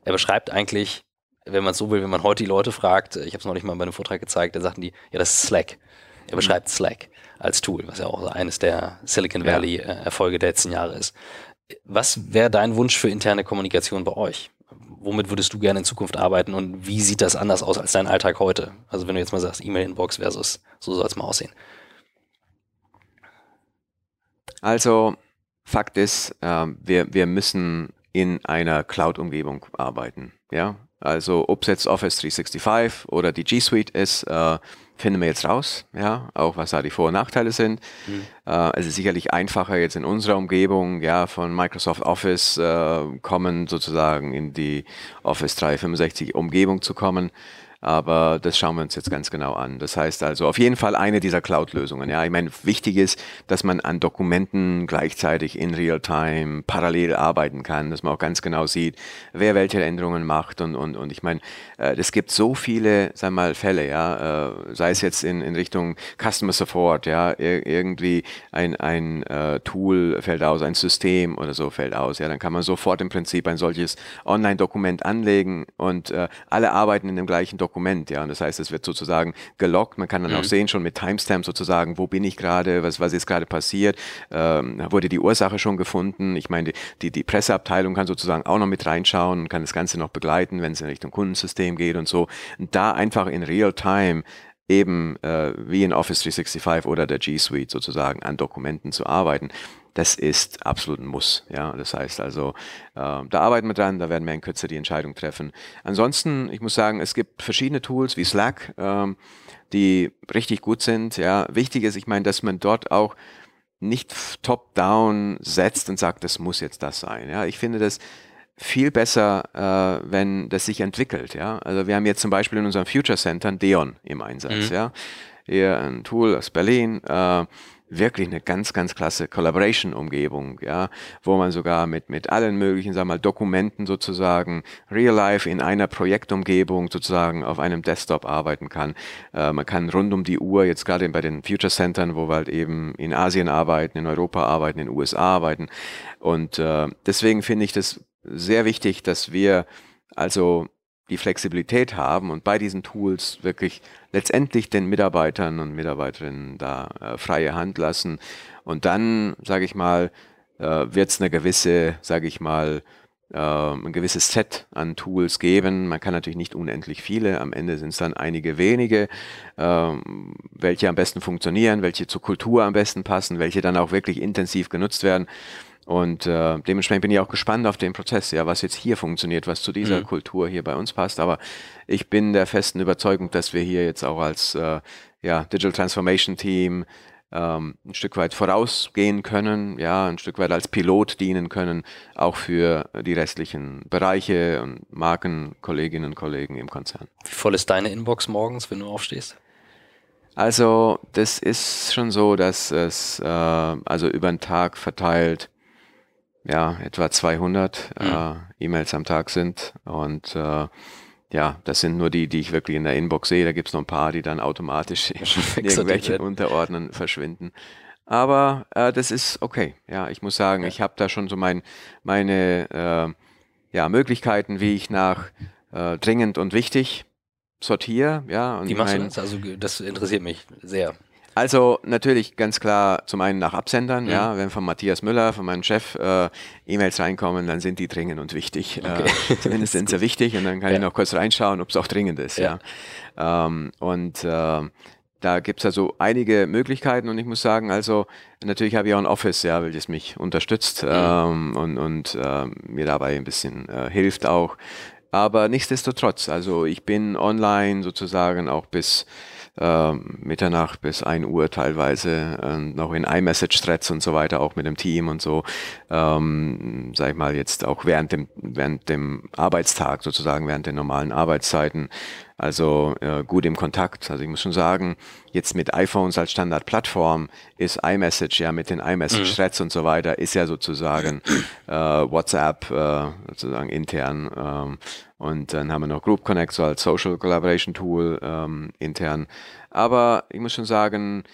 Er beschreibt eigentlich, wenn man es so will, wenn man heute die Leute fragt, ich habe es neulich mal bei einem Vortrag gezeigt, da sagten die, ja, das ist Slack. Er beschreibt mhm. Slack als Tool, was ja auch eines der Silicon Valley ja. Äh, Erfolge der letzten Jahre ist. Was wäre dein Wunsch für interne Kommunikation bei euch? Womit würdest du gerne in Zukunft arbeiten und wie sieht das anders aus als dein Alltag heute? Also wenn du jetzt mal sagst, E-Mail-Inbox versus so soll es mal aussehen. Also Fakt ist, äh, wir, wir müssen in einer Cloud-Umgebung arbeiten. Ja? Also ob es jetzt Office 365 oder die G Suite ist, äh, finden wir jetzt raus, ja, auch was da die Vor- und Nachteile sind. Mhm. Äh, es ist sicherlich einfacher jetzt in unserer Umgebung, ja, von Microsoft Office äh, kommen sozusagen in die Office 365 Umgebung zu kommen. Aber das schauen wir uns jetzt ganz genau an. Das heißt also auf jeden Fall eine dieser Cloud-Lösungen. Ja, ich meine, wichtig ist, dass man an Dokumenten gleichzeitig in Real-Time parallel arbeiten kann, dass man auch ganz genau sieht, wer welche Änderungen macht und, und, und ich meine, äh, es gibt so viele, sag mal, Fälle, ja, äh, sei es jetzt in, in Richtung Customer Support, ja, irgendwie ein, ein äh, Tool fällt aus, ein System oder so fällt aus, ja, dann kann man sofort im Prinzip ein solches Online-Dokument anlegen und äh, alle arbeiten in dem gleichen Dokument Dokument, ja. Und das heißt, es wird sozusagen gelockt. Man kann dann mhm. auch sehen, schon mit Timestamp sozusagen, wo bin ich gerade, was, was ist gerade passiert, ähm, wurde die Ursache schon gefunden. Ich meine, die, die Presseabteilung kann sozusagen auch noch mit reinschauen und kann das Ganze noch begleiten, wenn es in Richtung Kundensystem geht und so. Und da einfach in real time eben äh, wie in Office 365 oder der G Suite sozusagen an Dokumenten zu arbeiten das ist absolut ein Muss. Ja, das heißt also, äh, da arbeiten wir dran, da werden wir in Kürze die Entscheidung treffen. Ansonsten, ich muss sagen, es gibt verschiedene Tools wie Slack, ähm, die richtig gut sind. Ja, wichtig ist, ich meine, dass man dort auch nicht top-down setzt und sagt, das muss jetzt das sein. Ja, ich finde das viel besser, äh, wenn das sich entwickelt. Ja, also wir haben jetzt zum Beispiel in unserem Future Center Deon im Einsatz. Mhm. Ja, hier ein Tool aus Berlin. Äh, wirklich eine ganz, ganz klasse Collaboration-Umgebung, ja, wo man sogar mit, mit allen möglichen, sagen wir mal, Dokumenten sozusagen real life in einer Projektumgebung sozusagen auf einem Desktop arbeiten kann. Äh, man kann rund um die Uhr, jetzt gerade bei den Future Centern, wo wir halt eben in Asien arbeiten, in Europa arbeiten, in den USA arbeiten. Und äh, deswegen finde ich das sehr wichtig, dass wir also die Flexibilität haben und bei diesen Tools wirklich letztendlich den Mitarbeitern und Mitarbeiterinnen da äh, freie Hand lassen. Und dann, sage ich mal, äh, wird es eine gewisse, sage ich mal, äh, ein gewisses Set an Tools geben. Man kann natürlich nicht unendlich viele. Am Ende sind es dann einige wenige, äh, welche am besten funktionieren, welche zur Kultur am besten passen, welche dann auch wirklich intensiv genutzt werden. Und äh, dementsprechend bin ich auch gespannt auf den Prozess, ja, was jetzt hier funktioniert, was zu dieser mhm. Kultur hier bei uns passt. Aber ich bin der festen Überzeugung, dass wir hier jetzt auch als äh, ja, Digital Transformation Team ähm, ein Stück weit vorausgehen können, ja, ein Stück weit als Pilot dienen können, auch für die restlichen Bereiche und Marken, Kolleginnen und Kollegen im Konzern. Wie voll ist deine Inbox morgens, wenn du aufstehst? Also das ist schon so, dass es äh, also über den Tag verteilt ja etwa 200 mhm. äh, E-Mails am Tag sind und äh, ja, das sind nur die, die ich wirklich in der Inbox sehe. Da gibt es noch ein paar, die dann automatisch in irgendwelchen Unterordnen verschwinden. Aber äh, das ist okay. Ja, ich muss sagen, ja. ich habe da schon so mein, meine äh, ja, Möglichkeiten, wie ich nach äh, dringend und wichtig sortiere. Ja, und wie machst mein, du das? Also das interessiert mich sehr. Also natürlich ganz klar zum einen nach Absendern, mhm. ja, wenn von Matthias Müller, von meinem Chef äh, E-Mails reinkommen, dann sind die dringend und wichtig. Okay. Äh, zumindest sind sie wichtig und dann kann ja. ich noch kurz reinschauen, ob es auch dringend ist. Ja. ja. Ähm, und äh, da gibt es also einige Möglichkeiten und ich muss sagen, also natürlich habe ich auch ein Office, ja, welches mich unterstützt mhm. ähm, und, und äh, mir dabei ein bisschen äh, hilft auch. Aber nichtsdestotrotz, also ich bin online sozusagen auch bis äh, Mitternacht bis 1 Uhr teilweise äh, noch in iMessage-Threads und so weiter, auch mit dem Team und so, ähm, sag ich mal, jetzt auch während dem, während dem Arbeitstag sozusagen, während den normalen Arbeitszeiten also äh, gut im Kontakt. Also ich muss schon sagen, jetzt mit iPhones als Standardplattform ist iMessage ja mit den iMessage-Threads mhm. und so weiter, ist ja sozusagen äh, WhatsApp äh, sozusagen intern. Ähm, und dann haben wir noch Group Connect so als Social Collaboration Tool ähm, intern. Aber ich muss schon sagen,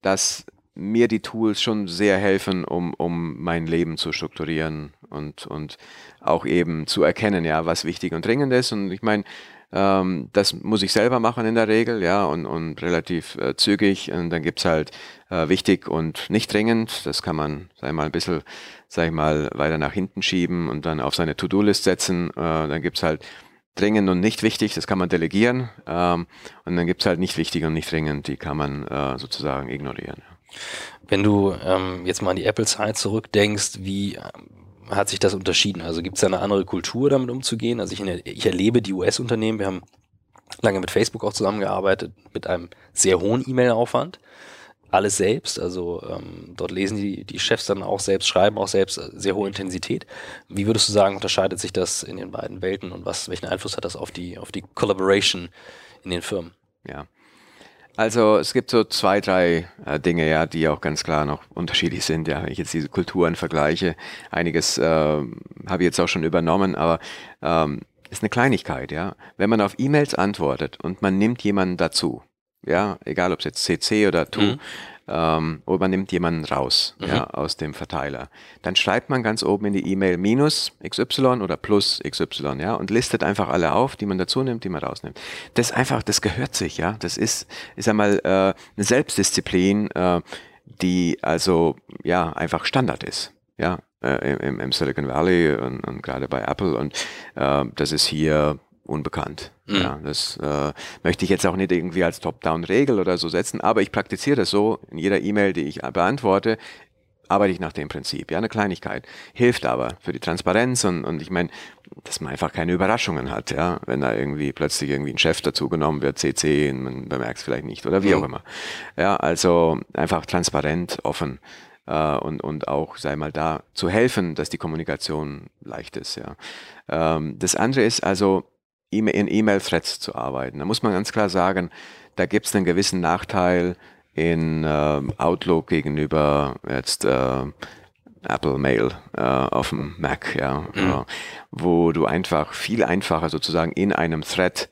dass mir die Tools schon sehr helfen, um, um mein Leben zu strukturieren und, und auch eben zu erkennen, ja, was wichtig und dringend ist. Und ich meine, ähm, das muss ich selber machen in der Regel, ja, und, und relativ äh, zügig. Und dann gibt's halt äh, wichtig und nicht dringend. Das kann man, sag ich mal, ein bisschen, sag ich mal, weiter nach hinten schieben und dann auf seine To-Do-List setzen. Äh, dann gibt's halt dringend und nicht wichtig, das kann man delegieren. Ähm, und dann gibt's halt nicht wichtig und nicht dringend, die kann man äh, sozusagen ignorieren. Wenn du ähm, jetzt mal an die Apple-Zeit zurückdenkst, wie hat sich das unterschieden? Also gibt es da eine andere Kultur, damit umzugehen? Also ich, ich erlebe die US-Unternehmen, wir haben lange mit Facebook auch zusammengearbeitet, mit einem sehr hohen E-Mail-Aufwand. Alles selbst, also ähm, dort lesen die, die Chefs dann auch selbst, schreiben auch selbst, äh, sehr hohe Intensität. Wie würdest du sagen, unterscheidet sich das in den beiden Welten und was, welchen Einfluss hat das auf die, auf die Collaboration in den Firmen? Ja, also es gibt so zwei, drei äh, Dinge, ja, die auch ganz klar noch unterschiedlich sind, ja, wenn ich jetzt diese Kulturen vergleiche. Einiges äh, habe ich jetzt auch schon übernommen, aber ähm, ist eine Kleinigkeit, ja. Wenn man auf E-Mails antwortet und man nimmt jemanden dazu, ja, egal ob es jetzt CC oder Tu, mhm ähm, oder man nimmt jemanden raus mhm. ja, aus dem Verteiler. Dann schreibt man ganz oben in die E-Mail minus XY oder plus XY, ja, und listet einfach alle auf, die man dazu nimmt, die man rausnimmt. Das einfach, das gehört sich, ja. Das ist, ist einmal äh, eine Selbstdisziplin, äh, die also ja einfach Standard ist, ja, äh, im, im Silicon Valley und, und gerade bei Apple und äh, das ist hier unbekannt. Mhm. Ja, das äh, möchte ich jetzt auch nicht irgendwie als Top-Down-Regel oder so setzen, aber ich praktiziere das so in jeder E-Mail, die ich beantworte, arbeite ich nach dem Prinzip. Ja, eine Kleinigkeit. Hilft aber für die Transparenz und, und ich meine, dass man einfach keine Überraschungen hat, ja, wenn da irgendwie plötzlich irgendwie ein Chef dazugenommen wird, CC, man bemerkt es vielleicht nicht oder wie mhm. auch immer. Ja, also einfach transparent, offen äh, und, und auch, sei mal, da zu helfen, dass die Kommunikation leicht ist, ja. Ähm, das andere ist also, in E-Mail-Threads zu arbeiten. Da muss man ganz klar sagen, da gibt es einen gewissen Nachteil in äh, Outlook gegenüber jetzt äh, Apple Mail äh, auf dem Mac, ja, mhm. Äh, wo du einfach viel einfacher sozusagen in einem Thread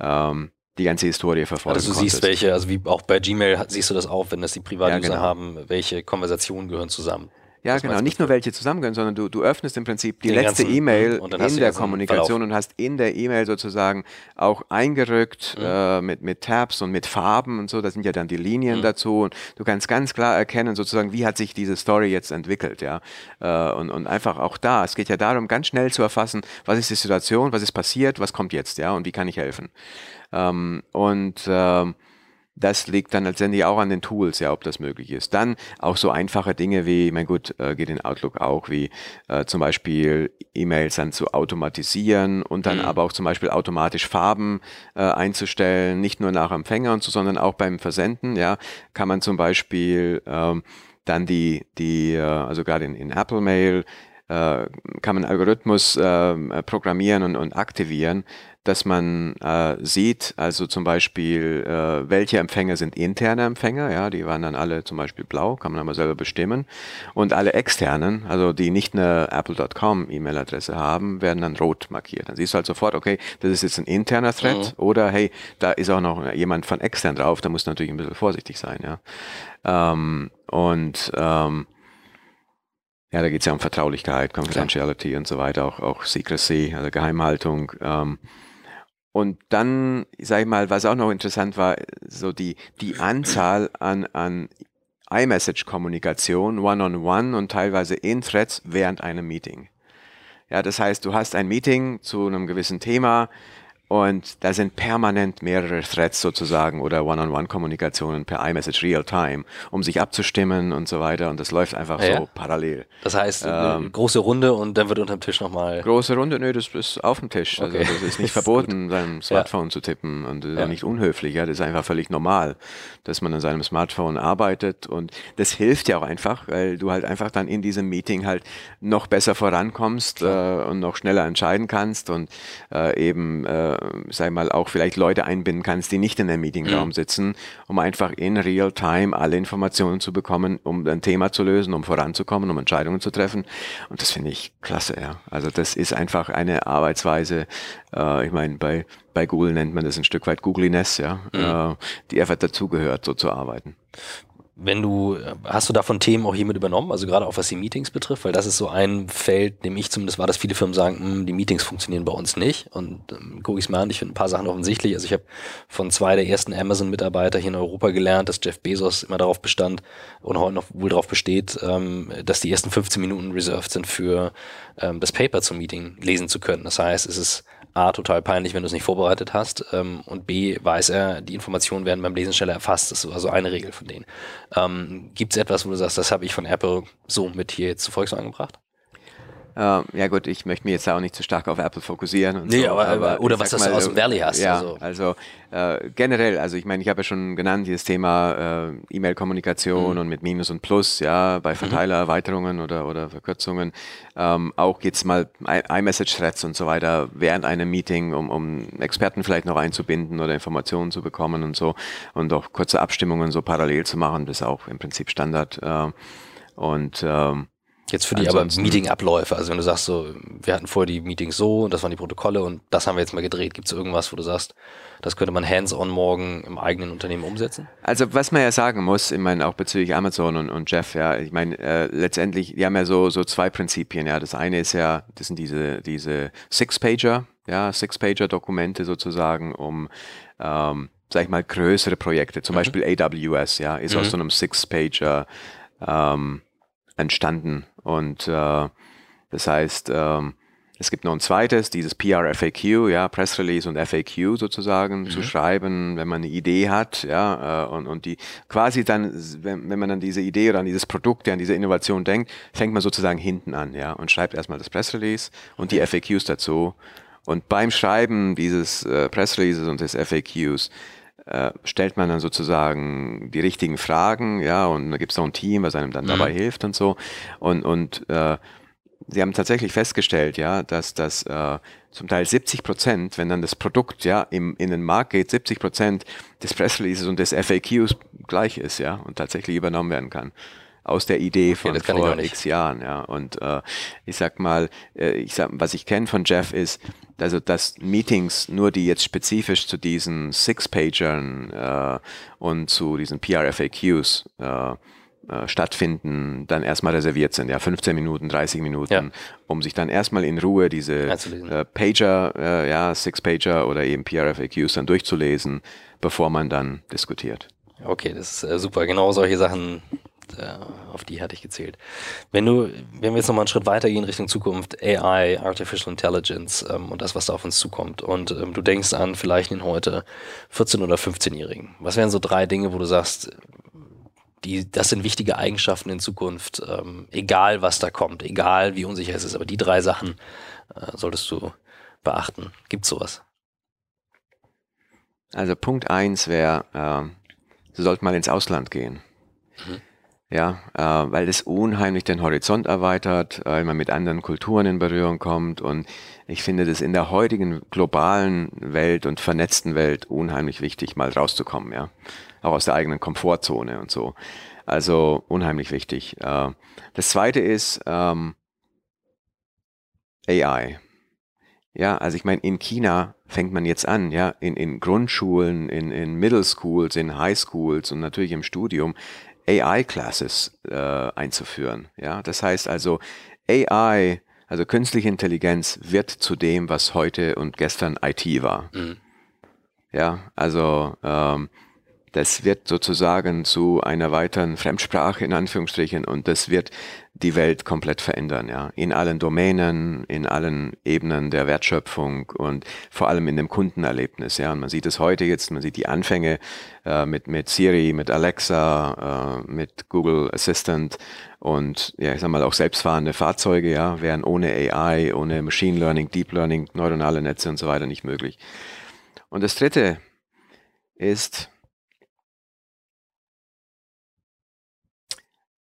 ähm, die ganze Historie verfolgen Also du siehst welche, also wie auch bei Gmail siehst du das auch, wenn das die Privatuser ja, genau. haben, welche Konversationen gehören zusammen. Ja, genau. Nicht nur welche zusammengehören, sondern du, du öffnest im Prinzip die letzte E-Mail in der Kommunikation und hast in der E-Mail sozusagen auch eingerückt mhm. äh, mit, mit Tabs und mit Farben und so. Da sind ja dann die Linien mhm. dazu. Und du kannst ganz klar erkennen, sozusagen, wie hat sich diese Story jetzt entwickelt. ja. Äh, und, und einfach auch da. Es geht ja darum, ganz schnell zu erfassen, was ist die Situation, was ist passiert, was kommt jetzt, ja, und wie kann ich helfen. Ähm, und ähm, das liegt dann letztendlich auch an den Tools, ja, ob das möglich ist. Dann auch so einfache Dinge wie, mein gut, äh, geht in Outlook auch, wie äh, zum Beispiel E-Mails dann zu automatisieren und dann mhm. aber auch zum Beispiel automatisch Farben äh, einzustellen, nicht nur nach Empfänger und so, sondern auch beim Versenden, ja, kann man zum Beispiel ähm, dann die, die, äh, also gerade in, in Apple Mail, äh, kann man Algorithmus äh, programmieren und, und aktivieren, dass man äh, sieht, also zum Beispiel, äh, welche Empfänger sind interne Empfänger, ja, die waren dann alle zum Beispiel blau, kann man aber selber bestimmen. Und alle externen, also die nicht eine Apple.com E-Mail-Adresse haben, werden dann rot markiert. Dann siehst du halt sofort, okay, das ist jetzt ein interner Thread mhm. oder hey, da ist auch noch jemand von extern drauf, da muss natürlich ein bisschen vorsichtig sein, ja. Ähm, und ähm, ja, da geht es ja um Vertraulichkeit, Confidentiality ja. und so weiter, auch, auch Secrecy, also Geheimhaltung. Ähm, und dann, sag ich mal, was auch noch interessant war, so die, die Anzahl an, an iMessage-Kommunikation, One-on-One und teilweise in Threads während einem Meeting. Ja, das heißt, du hast ein Meeting zu einem gewissen Thema, und da sind permanent mehrere Threads sozusagen oder One-on-One-Kommunikationen per iMessage real-time, um sich abzustimmen und so weiter. Und das läuft einfach ja, so parallel. Das heißt, ähm, große Runde und dann wird unter dem Tisch nochmal. Große Runde, nö, das ist auf dem Tisch. Also okay. Also das ist nicht verboten, sein Smartphone ja. zu tippen. Und das ist ja. auch nicht unhöflich. Ja, das ist einfach völlig normal, dass man an seinem Smartphone arbeitet. Und das hilft ja auch einfach, weil du halt einfach dann in diesem Meeting halt noch besser vorankommst äh, und noch schneller entscheiden kannst und äh, eben äh, sag mal, auch vielleicht Leute einbinden kannst, die nicht in einem Meetingraum mhm. sitzen, um einfach in real time alle Informationen zu bekommen, um ein Thema zu lösen, um voranzukommen, um Entscheidungen zu treffen. Und das finde ich klasse, ja. Also das ist einfach eine Arbeitsweise, äh, ich meine, bei, bei Google nennt man das ein Stück weit Googliness, ja, mhm. äh, die einfach dazugehört, so zu arbeiten wenn du, hast du davon Themen auch hiermit übernommen, also gerade auch was die Meetings betrifft, weil das ist so ein Feld, dem ich zumindest war, dass viele Firmen sagen, hm, die Meetings funktionieren bei uns nicht. Und ähm, gucke ich es mal an, ich finde ein paar Sachen offensichtlich, also ich habe von zwei der ersten Amazon-Mitarbeiter hier in Europa gelernt, dass Jeff Bezos immer darauf bestand und heute noch wohl darauf besteht, ähm, dass die ersten 15 Minuten reserved sind für ähm, das Paper zum Meeting lesen zu können. Das heißt, es ist A, total peinlich, wenn du es nicht vorbereitet hast. Ähm, und B, weiß er, die Informationen werden beim Lesen schneller erfasst. Das ist also eine Regel von denen. Ähm, Gibt es etwas, wo du sagst, das habe ich von Apple so mit hier jetzt zu Volkswagen gebracht? Uh, ja gut, ich möchte mich jetzt auch nicht zu stark auf Apple fokussieren. Und nee, so, aber, aber oder was du aus dem Valley hast. Ja, also, also äh, generell, also ich meine, ich habe ja schon genannt, dieses Thema äh, E-Mail-Kommunikation mhm. und mit Minus und Plus, ja, bei mhm. Verteilererweiterungen oder, oder Verkürzungen. Ähm, auch jetzt mal iMessage-Threads und so weiter während einem Meeting, um, um Experten vielleicht noch einzubinden oder Informationen zu bekommen und so und auch kurze Abstimmungen so parallel zu machen, das ist auch im Prinzip Standard. Äh, und ähm, Jetzt für die aber Meeting-Abläufe, also wenn du sagst so, wir hatten vorher die Meetings so und das waren die Protokolle und das haben wir jetzt mal gedreht, gibt es irgendwas, wo du sagst, das könnte man hands-on morgen im eigenen Unternehmen umsetzen? Also was man ja sagen muss, ich meine auch bezüglich Amazon und, und Jeff, ja, ich meine äh, letztendlich, die haben ja so, so zwei Prinzipien, ja, das eine ist ja, das sind diese, diese Six-Pager, ja, Six-Pager-Dokumente sozusagen, um ähm, sag ich mal, größere Projekte, zum mhm. Beispiel AWS, ja, ist mhm. aus so einem Six-Pager ähm, entstanden. Und äh, das heißt, ähm, es gibt noch ein zweites, dieses PRFAQ, ja, Press Release und FAQ sozusagen mhm. zu schreiben, wenn man eine Idee hat, ja, äh, und, und die quasi dann, wenn, wenn man an diese Idee oder an dieses Produkt, ja, an diese Innovation denkt, fängt man sozusagen hinten an, ja, und schreibt erstmal das Press Release und die FAQs dazu. Und beim Schreiben dieses äh, Press Releases und des FAQs äh, stellt man dann sozusagen die richtigen Fragen, ja, und da gibt es auch ein Team, was einem dann mhm. dabei hilft und so. Und, und äh, sie haben tatsächlich festgestellt, ja, dass das äh, zum Teil 70 Prozent, wenn dann das Produkt ja im, in den Markt geht, 70 Prozent des Pressreleases und des FAQs gleich ist, ja, und tatsächlich übernommen werden kann aus der Idee von okay, vor x Jahren, ja. Und äh, ich sag mal, äh, ich sag, was ich kenne von Jeff ist, also dass Meetings nur die jetzt spezifisch zu diesen Six-Pagern äh, und zu diesen PRFAQs äh, äh, stattfinden, dann erstmal reserviert sind, ja, 15 Minuten, 30 Minuten, ja. um sich dann erstmal in Ruhe diese äh, Pager, äh, ja, Six-Pager oder eben PRFAQs dann durchzulesen, bevor man dann diskutiert. Okay, das ist äh, super. Genau solche Sachen auf die hatte ich gezählt. Wenn du, wenn wir jetzt nochmal einen Schritt weiter gehen Richtung Zukunft, AI, Artificial Intelligence ähm, und das, was da auf uns zukommt und ähm, du denkst an vielleicht den heute 14- oder 15-Jährigen. Was wären so drei Dinge, wo du sagst, die, das sind wichtige Eigenschaften in Zukunft, ähm, egal was da kommt, egal wie unsicher es ist, aber die drei Sachen äh, solltest du beachten. Gibt sowas? Also Punkt eins wäre, äh, du solltest mal ins Ausland gehen. Mhm. Ja, äh, weil das unheimlich den Horizont erweitert, weil man mit anderen Kulturen in Berührung kommt und ich finde das in der heutigen globalen Welt und vernetzten Welt unheimlich wichtig, mal rauszukommen, ja. Auch aus der eigenen Komfortzone und so. Also unheimlich wichtig. Äh, das zweite ist ähm, AI. Ja, also ich meine, in China fängt man jetzt an, ja, in, in Grundschulen, in, in Middle Schools, in High Schools und natürlich im Studium AI-Classes äh, einzuführen. Ja, das heißt also AI, also künstliche Intelligenz, wird zu dem, was heute und gestern IT war. Mhm. Ja, also ähm, das wird sozusagen zu einer weiteren Fremdsprache in Anführungsstrichen und das wird die Welt komplett verändern, ja. In allen Domänen, in allen Ebenen der Wertschöpfung und vor allem in dem Kundenerlebnis, ja. Und man sieht es heute jetzt, man sieht die Anfänge äh, mit, mit Siri, mit Alexa, äh, mit Google Assistant und ja, ich sag mal auch selbstfahrende Fahrzeuge, ja, wären ohne AI, ohne Machine Learning, Deep Learning, neuronale Netze und so weiter nicht möglich. Und das dritte ist,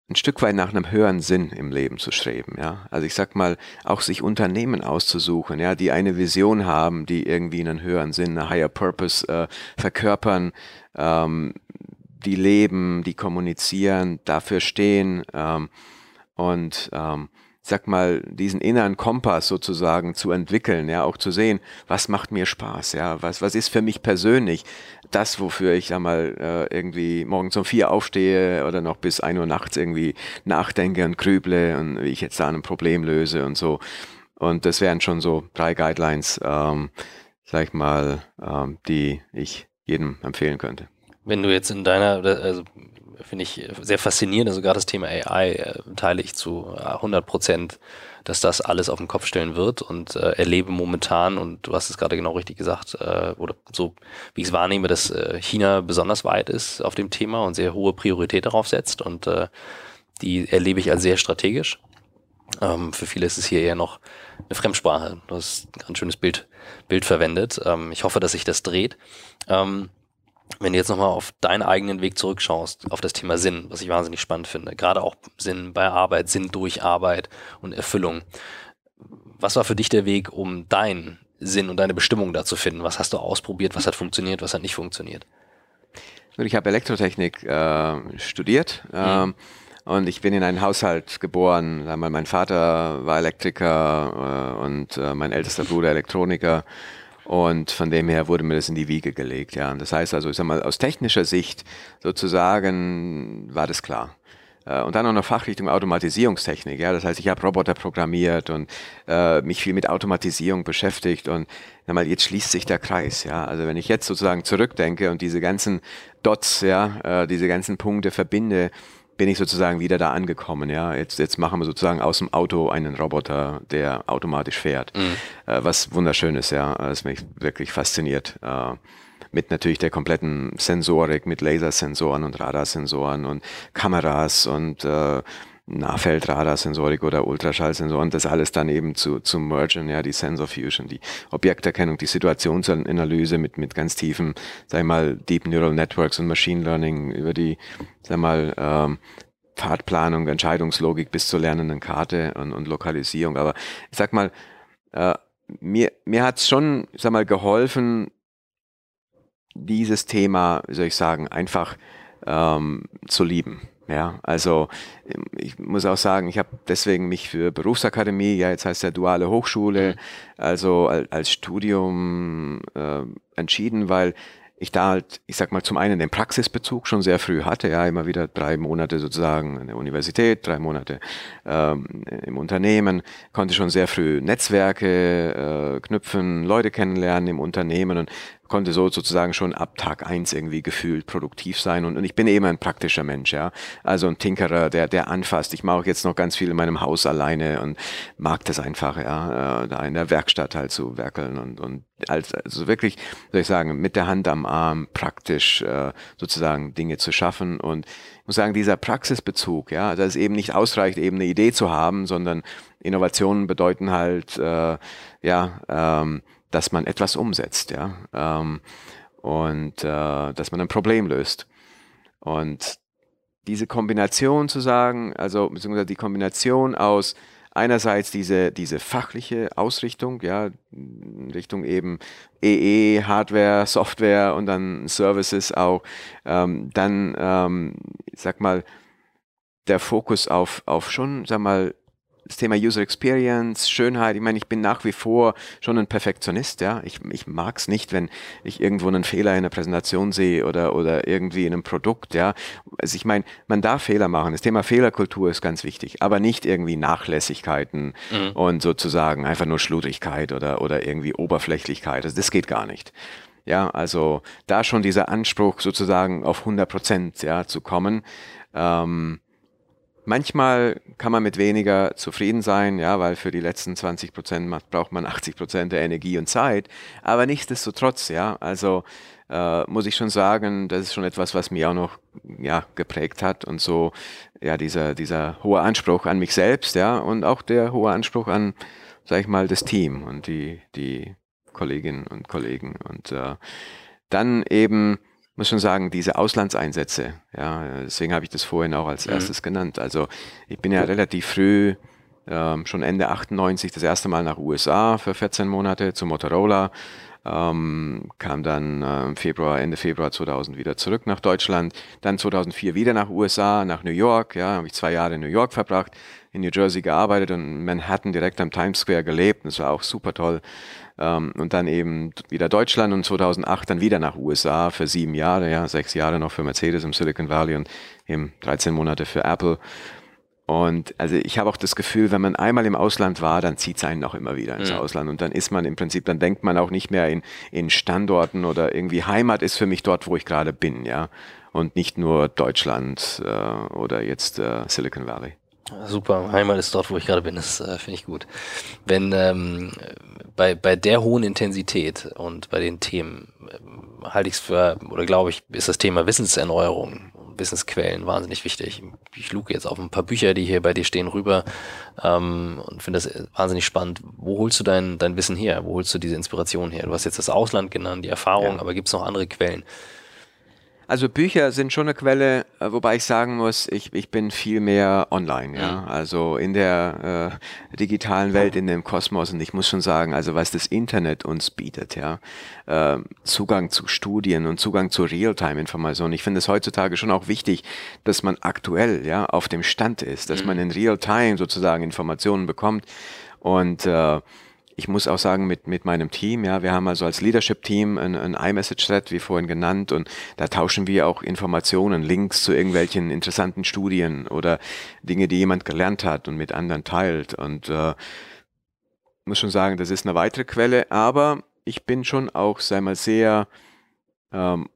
ein Stück weit nach einem höheren Sinn im Leben zu streben, ja. Also ich sag mal, auch sich Unternehmen auszusuchen, ja, die eine Vision haben, die irgendwie einen höheren Sinn, eine higher purpose äh, verkörpern, ähm, die leben, die kommunizieren, dafür stehen ähm, und ähm, sag mal, diesen inneren Kompass sozusagen zu entwickeln, ja, auch zu sehen, was macht mir Spaß, ja, was, was ist für mich persönlich das, wofür ich sag mal äh, irgendwie morgens um vier aufstehe oder noch bis ein Uhr nachts irgendwie nachdenke und grüble und wie ich jetzt da ein Problem löse und so. Und das wären schon so drei Guidelines, ähm, sag ich mal, ähm, die ich jedem empfehlen könnte. Wenn du jetzt in deiner, also finde ich sehr faszinierend. Also gerade das Thema AI äh, teile ich zu 100 äh, Prozent, dass das alles auf den Kopf stellen wird und äh, erlebe momentan, und du hast es gerade genau richtig gesagt, äh, oder so wie ich es wahrnehme, dass äh, China besonders weit ist auf dem Thema und sehr hohe Priorität darauf setzt und äh, die erlebe ich als sehr strategisch. Ähm, für viele ist es hier eher noch eine Fremdsprache. Du hast ein ganz schönes Bild, Bild verwendet. Ähm, ich hoffe, dass sich das dreht. Ähm, wenn du jetzt nochmal auf deinen eigenen Weg zurückschaust, auf das Thema Sinn, was ich wahnsinnig spannend finde, gerade auch Sinn bei Arbeit, Sinn durch Arbeit und Erfüllung. Was war für dich der Weg, um deinen Sinn und deine Bestimmung da zu finden? Was hast du ausprobiert? Was hat funktioniert? Was hat nicht funktioniert? Ich habe Elektrotechnik äh, studiert. Mhm. Ähm, und ich bin in einen Haushalt geboren. Mein Vater war Elektriker äh, und äh, mein ältester Bruder Elektroniker. Und von dem her wurde mir das in die Wiege gelegt, ja. Und das heißt also, ich sag mal, aus technischer Sicht sozusagen war das klar. Äh, und dann auch noch Fachrichtung Automatisierungstechnik, ja. Das heißt, ich habe Roboter programmiert und äh, mich viel mit Automatisierung beschäftigt und sag mal, jetzt schließt sich der Kreis, ja. Also wenn ich jetzt sozusagen zurückdenke und diese ganzen Dots, ja, äh, diese ganzen Punkte verbinde, bin ich sozusagen wieder da angekommen. Ja, jetzt jetzt machen wir sozusagen aus dem Auto einen Roboter, der automatisch fährt, mhm. äh, was wunderschön ist. Ja, das mich wirklich fasziniert. Äh, mit natürlich der kompletten Sensorik, mit Lasersensoren und Radarsensoren und Kameras und äh, Nahfeldradarsensorik oder Ultraschallsensoren, das alles dann eben zu, zu mergen, ja, die Sensor Fusion, die Objekterkennung, die Situationsanalyse mit, mit ganz tiefen, sag ich mal, Deep Neural Networks und Machine Learning über die, sag mal, ähm, Fahrtplanung, Entscheidungslogik bis zur lernenden Karte und, und Lokalisierung. Aber ich sag mal, äh, mir, mir hat es schon, sag mal, geholfen, dieses Thema, wie soll ich sagen, einfach ähm, zu lieben. Ja, also ähm, ich muss auch sagen, ich habe deswegen mich für Berufsakademie, ja jetzt heißt ja duale Hochschule, mhm. also als, als Studium äh, entschieden, weil ich da halt, ich sag mal, zum einen den Praxisbezug schon sehr früh hatte, ja, immer wieder drei Monate sozusagen an der Universität, drei Monate ähm, im Unternehmen, konnte schon sehr früh Netzwerke äh, knüpfen, Leute kennenlernen im Unternehmen und konnte so sozusagen schon ab Tag eins irgendwie gefühlt produktiv sein und, und ich bin eben ein praktischer Mensch, ja. Also ein Tinkerer, der, der anfasst. Ich mache jetzt noch ganz viel in meinem Haus alleine und mag das einfach, ja, äh, da in der Werkstatt halt zu werkeln und, und als, also wirklich, soll ich sagen, mit der Hand am Arm praktisch äh, sozusagen Dinge zu schaffen und ich muss sagen, dieser Praxisbezug, ja, dass es eben nicht ausreicht, eben eine Idee zu haben, sondern Innovationen bedeuten halt, äh, ja, ähm, dass man etwas umsetzt, ja, ähm, und äh, dass man ein Problem löst. Und diese Kombination zu sagen, also beziehungsweise die Kombination aus einerseits diese, diese fachliche Ausrichtung, ja, Richtung eben EE, e, Hardware, Software und dann Services auch, ähm, dann, ähm, sag mal, der Fokus auf, auf schon, sag mal, das Thema User Experience, Schönheit, ich meine, ich bin nach wie vor schon ein Perfektionist, ja. Ich, ich mag es nicht, wenn ich irgendwo einen Fehler in einer Präsentation sehe oder, oder irgendwie in einem Produkt, ja. Also ich meine, man darf Fehler machen. Das Thema Fehlerkultur ist ganz wichtig, aber nicht irgendwie Nachlässigkeiten mhm. und sozusagen einfach nur Schludrigkeit oder, oder irgendwie Oberflächlichkeit. Also das geht gar nicht. Ja, also da schon dieser Anspruch sozusagen auf 100 Prozent, ja, zu kommen. Ähm, Manchmal kann man mit weniger zufrieden sein, ja, weil für die letzten 20 Prozent braucht man 80 Prozent der Energie und Zeit. Aber nichtsdestotrotz, ja, also äh, muss ich schon sagen, das ist schon etwas, was mich auch noch ja, geprägt hat und so, ja, dieser, dieser hohe Anspruch an mich selbst, ja, und auch der hohe Anspruch an, sag ich mal, das Team und die, die Kolleginnen und Kollegen und äh, dann eben muss schon sagen, diese Auslandseinsätze, ja, deswegen habe ich das vorhin auch als mhm. erstes genannt. Also ich bin ja relativ früh, ähm, schon Ende 98, das erste Mal nach USA für 14 Monate zu Motorola, ähm, kam dann äh, Februar, Ende Februar 2000 wieder zurück nach Deutschland, dann 2004 wieder nach USA, nach New York, ja, habe ich zwei Jahre in New York verbracht, in New Jersey gearbeitet und in Manhattan direkt am Times Square gelebt, das war auch super toll. Ähm, und dann eben wieder Deutschland und 2008 dann wieder nach USA für sieben Jahre, ja, sechs Jahre noch für Mercedes im Silicon Valley und eben 13 Monate für Apple. Und also ich habe auch das Gefühl, wenn man einmal im Ausland war, dann zieht es einen auch immer wieder ins ja. Ausland. Und dann ist man im Prinzip, dann denkt man auch nicht mehr in, in Standorten oder irgendwie Heimat ist für mich dort, wo ich gerade bin, ja. Und nicht nur Deutschland äh, oder jetzt äh, Silicon Valley. Super, Heimat ist dort, wo ich gerade bin, das äh, finde ich gut. Wenn ähm, bei, bei der hohen Intensität und bei den Themen äh, halte ich es für, oder glaube ich, ist das Thema Wissenserneuerung, Wissensquellen wahnsinnig wichtig. Ich luke jetzt auf ein paar Bücher, die hier bei dir stehen, rüber ähm, und finde das wahnsinnig spannend. Wo holst du dein, dein Wissen her? Wo holst du diese Inspiration her? Du hast jetzt das Ausland genannt, die Erfahrung, ja. aber gibt es noch andere Quellen? Also Bücher sind schon eine Quelle, äh, wobei ich sagen muss, ich, ich bin viel mehr online, ja. Mhm. Also in der äh, digitalen Welt, in dem Kosmos und ich muss schon sagen, also was das Internet uns bietet, ja, äh, Zugang zu Studien und Zugang zu Realtime-Informationen. Ich finde es heutzutage schon auch wichtig, dass man aktuell, ja, auf dem Stand ist, dass mhm. man in Realtime sozusagen Informationen bekommt und äh, ich muss auch sagen, mit, mit meinem Team, ja, wir haben also als Leadership-Team ein, ein iMessage-Thread, wie vorhin genannt, und da tauschen wir auch Informationen, Links zu irgendwelchen interessanten Studien oder Dinge, die jemand gelernt hat und mit anderen teilt. Und äh, muss schon sagen, das ist eine weitere Quelle, aber ich bin schon auch, sei mal, sehr ähm,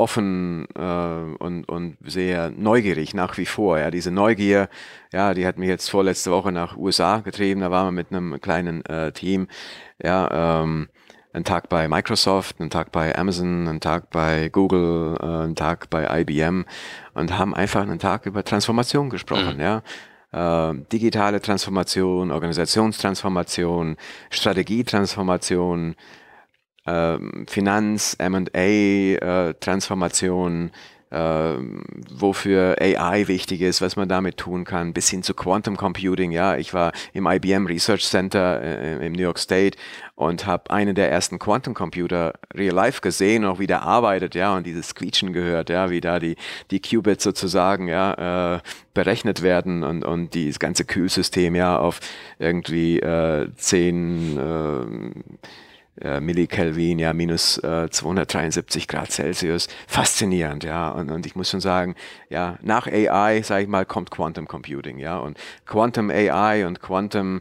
offen äh, und, und sehr neugierig nach wie vor. Ja, diese Neugier, ja, die hat mich jetzt vorletzte Woche nach USA getrieben. Da waren wir mit einem kleinen äh, Team. Ja, ähm, einen Tag bei Microsoft, einen Tag bei Amazon, einen Tag bei Google, äh, einen Tag bei IBM und haben einfach einen Tag über Transformation gesprochen. Mhm. Ja, äh, digitale Transformation, Organisationstransformation, Strategietransformation ähm, Finanz, MA, äh, Transformation, äh, wofür AI wichtig ist, was man damit tun kann, bis hin zu Quantum Computing. Ja, ich war im IBM Research Center äh, im New York State und habe einen der ersten Quantum Computer real life gesehen, auch wie der arbeitet, ja, und dieses Quietschen gehört, ja, wie da die die Qubits sozusagen ja äh, berechnet werden und und dieses ganze Kühlsystem ja auf irgendwie äh, zehn äh, äh, Millikelvin, ja, minus äh, 273 Grad Celsius. Faszinierend, ja. Und, und ich muss schon sagen, ja, nach AI, sage ich mal, kommt Quantum Computing, ja. Und Quantum AI und Quantum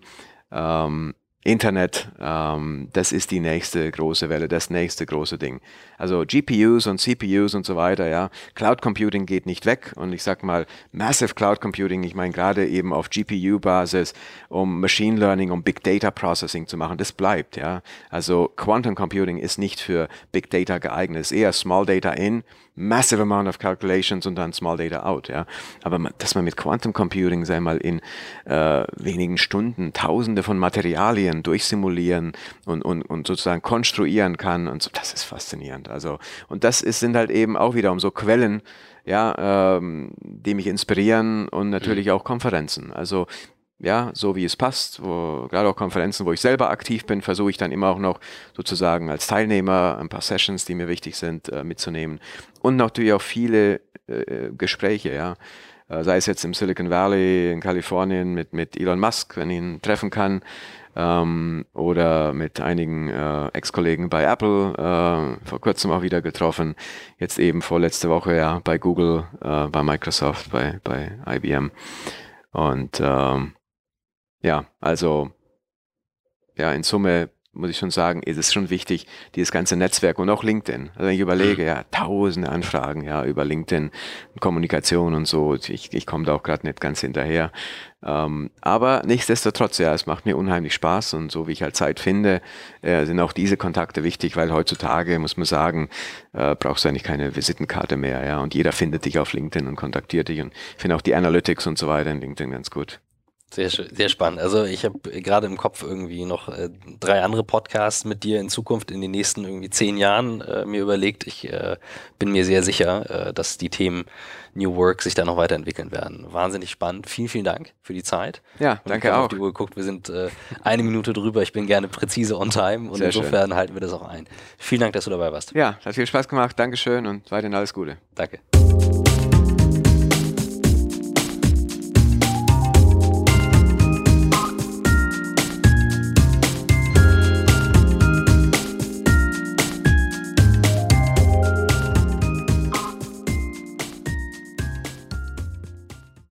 ähm, Internet, ähm, das ist die nächste große Welle, das nächste große Ding. Also GPUs und CPUs und so weiter, ja. Cloud Computing geht nicht weg und ich sag mal, Massive Cloud Computing, ich meine gerade eben auf GPU-Basis, um Machine Learning, um Big Data Processing zu machen, das bleibt, ja. Also Quantum Computing ist nicht für Big Data geeignet, ist eher Small Data in, massive amount of calculations und dann Small Data out, ja. Aber dass man mit Quantum Computing, sei mal in äh, wenigen Stunden Tausende von Materialien durchsimulieren und, und, und sozusagen konstruieren kann und so, das ist faszinierend. Also, und das ist, sind halt eben auch wiederum so Quellen, ja, ähm, die mich inspirieren und natürlich mhm. auch Konferenzen. Also ja, so wie es passt, wo, gerade auch Konferenzen, wo ich selber aktiv bin, versuche ich dann immer auch noch sozusagen als Teilnehmer ein paar Sessions, die mir wichtig sind, äh, mitzunehmen. Und natürlich auch viele äh, Gespräche, ja. Äh, sei es jetzt im Silicon Valley in Kalifornien mit, mit Elon Musk, wenn ich ihn treffen kann, ähm, oder mit einigen äh, Ex-Kollegen bei Apple, äh, vor kurzem auch wieder getroffen, jetzt eben vorletzte Woche ja bei Google, äh, bei Microsoft, bei, bei IBM. Und ähm, ja, also ja, in Summe muss ich schon sagen, ist es schon wichtig, dieses ganze Netzwerk und auch LinkedIn. Also wenn ich überlege, mhm. ja, tausende Anfragen, ja, über LinkedIn, Kommunikation und so, ich, ich komme da auch gerade nicht ganz hinterher. Ähm, aber nichtsdestotrotz, ja, es macht mir unheimlich Spaß und so wie ich halt Zeit finde, äh, sind auch diese Kontakte wichtig, weil heutzutage, muss man sagen, äh, brauchst du eigentlich keine Visitenkarte mehr, ja, und jeder findet dich auf LinkedIn und kontaktiert dich und ich finde auch die Analytics und so weiter in LinkedIn ganz gut. Sehr, sehr spannend. Also ich habe gerade im Kopf irgendwie noch äh, drei andere Podcasts mit dir in Zukunft in den nächsten irgendwie zehn Jahren äh, mir überlegt. Ich äh, bin mir sehr sicher, äh, dass die Themen New Work sich da noch weiterentwickeln werden. Wahnsinnig spannend. Vielen, vielen Dank für die Zeit. Ja, danke auch. Ich auf die Uhr geguckt. Wir sind äh, eine Minute drüber. Ich bin gerne präzise on time und sehr insofern schön. halten wir das auch ein. Vielen Dank, dass du dabei warst. Ja, hat viel Spaß gemacht. Dankeschön und weiterhin alles Gute. Danke.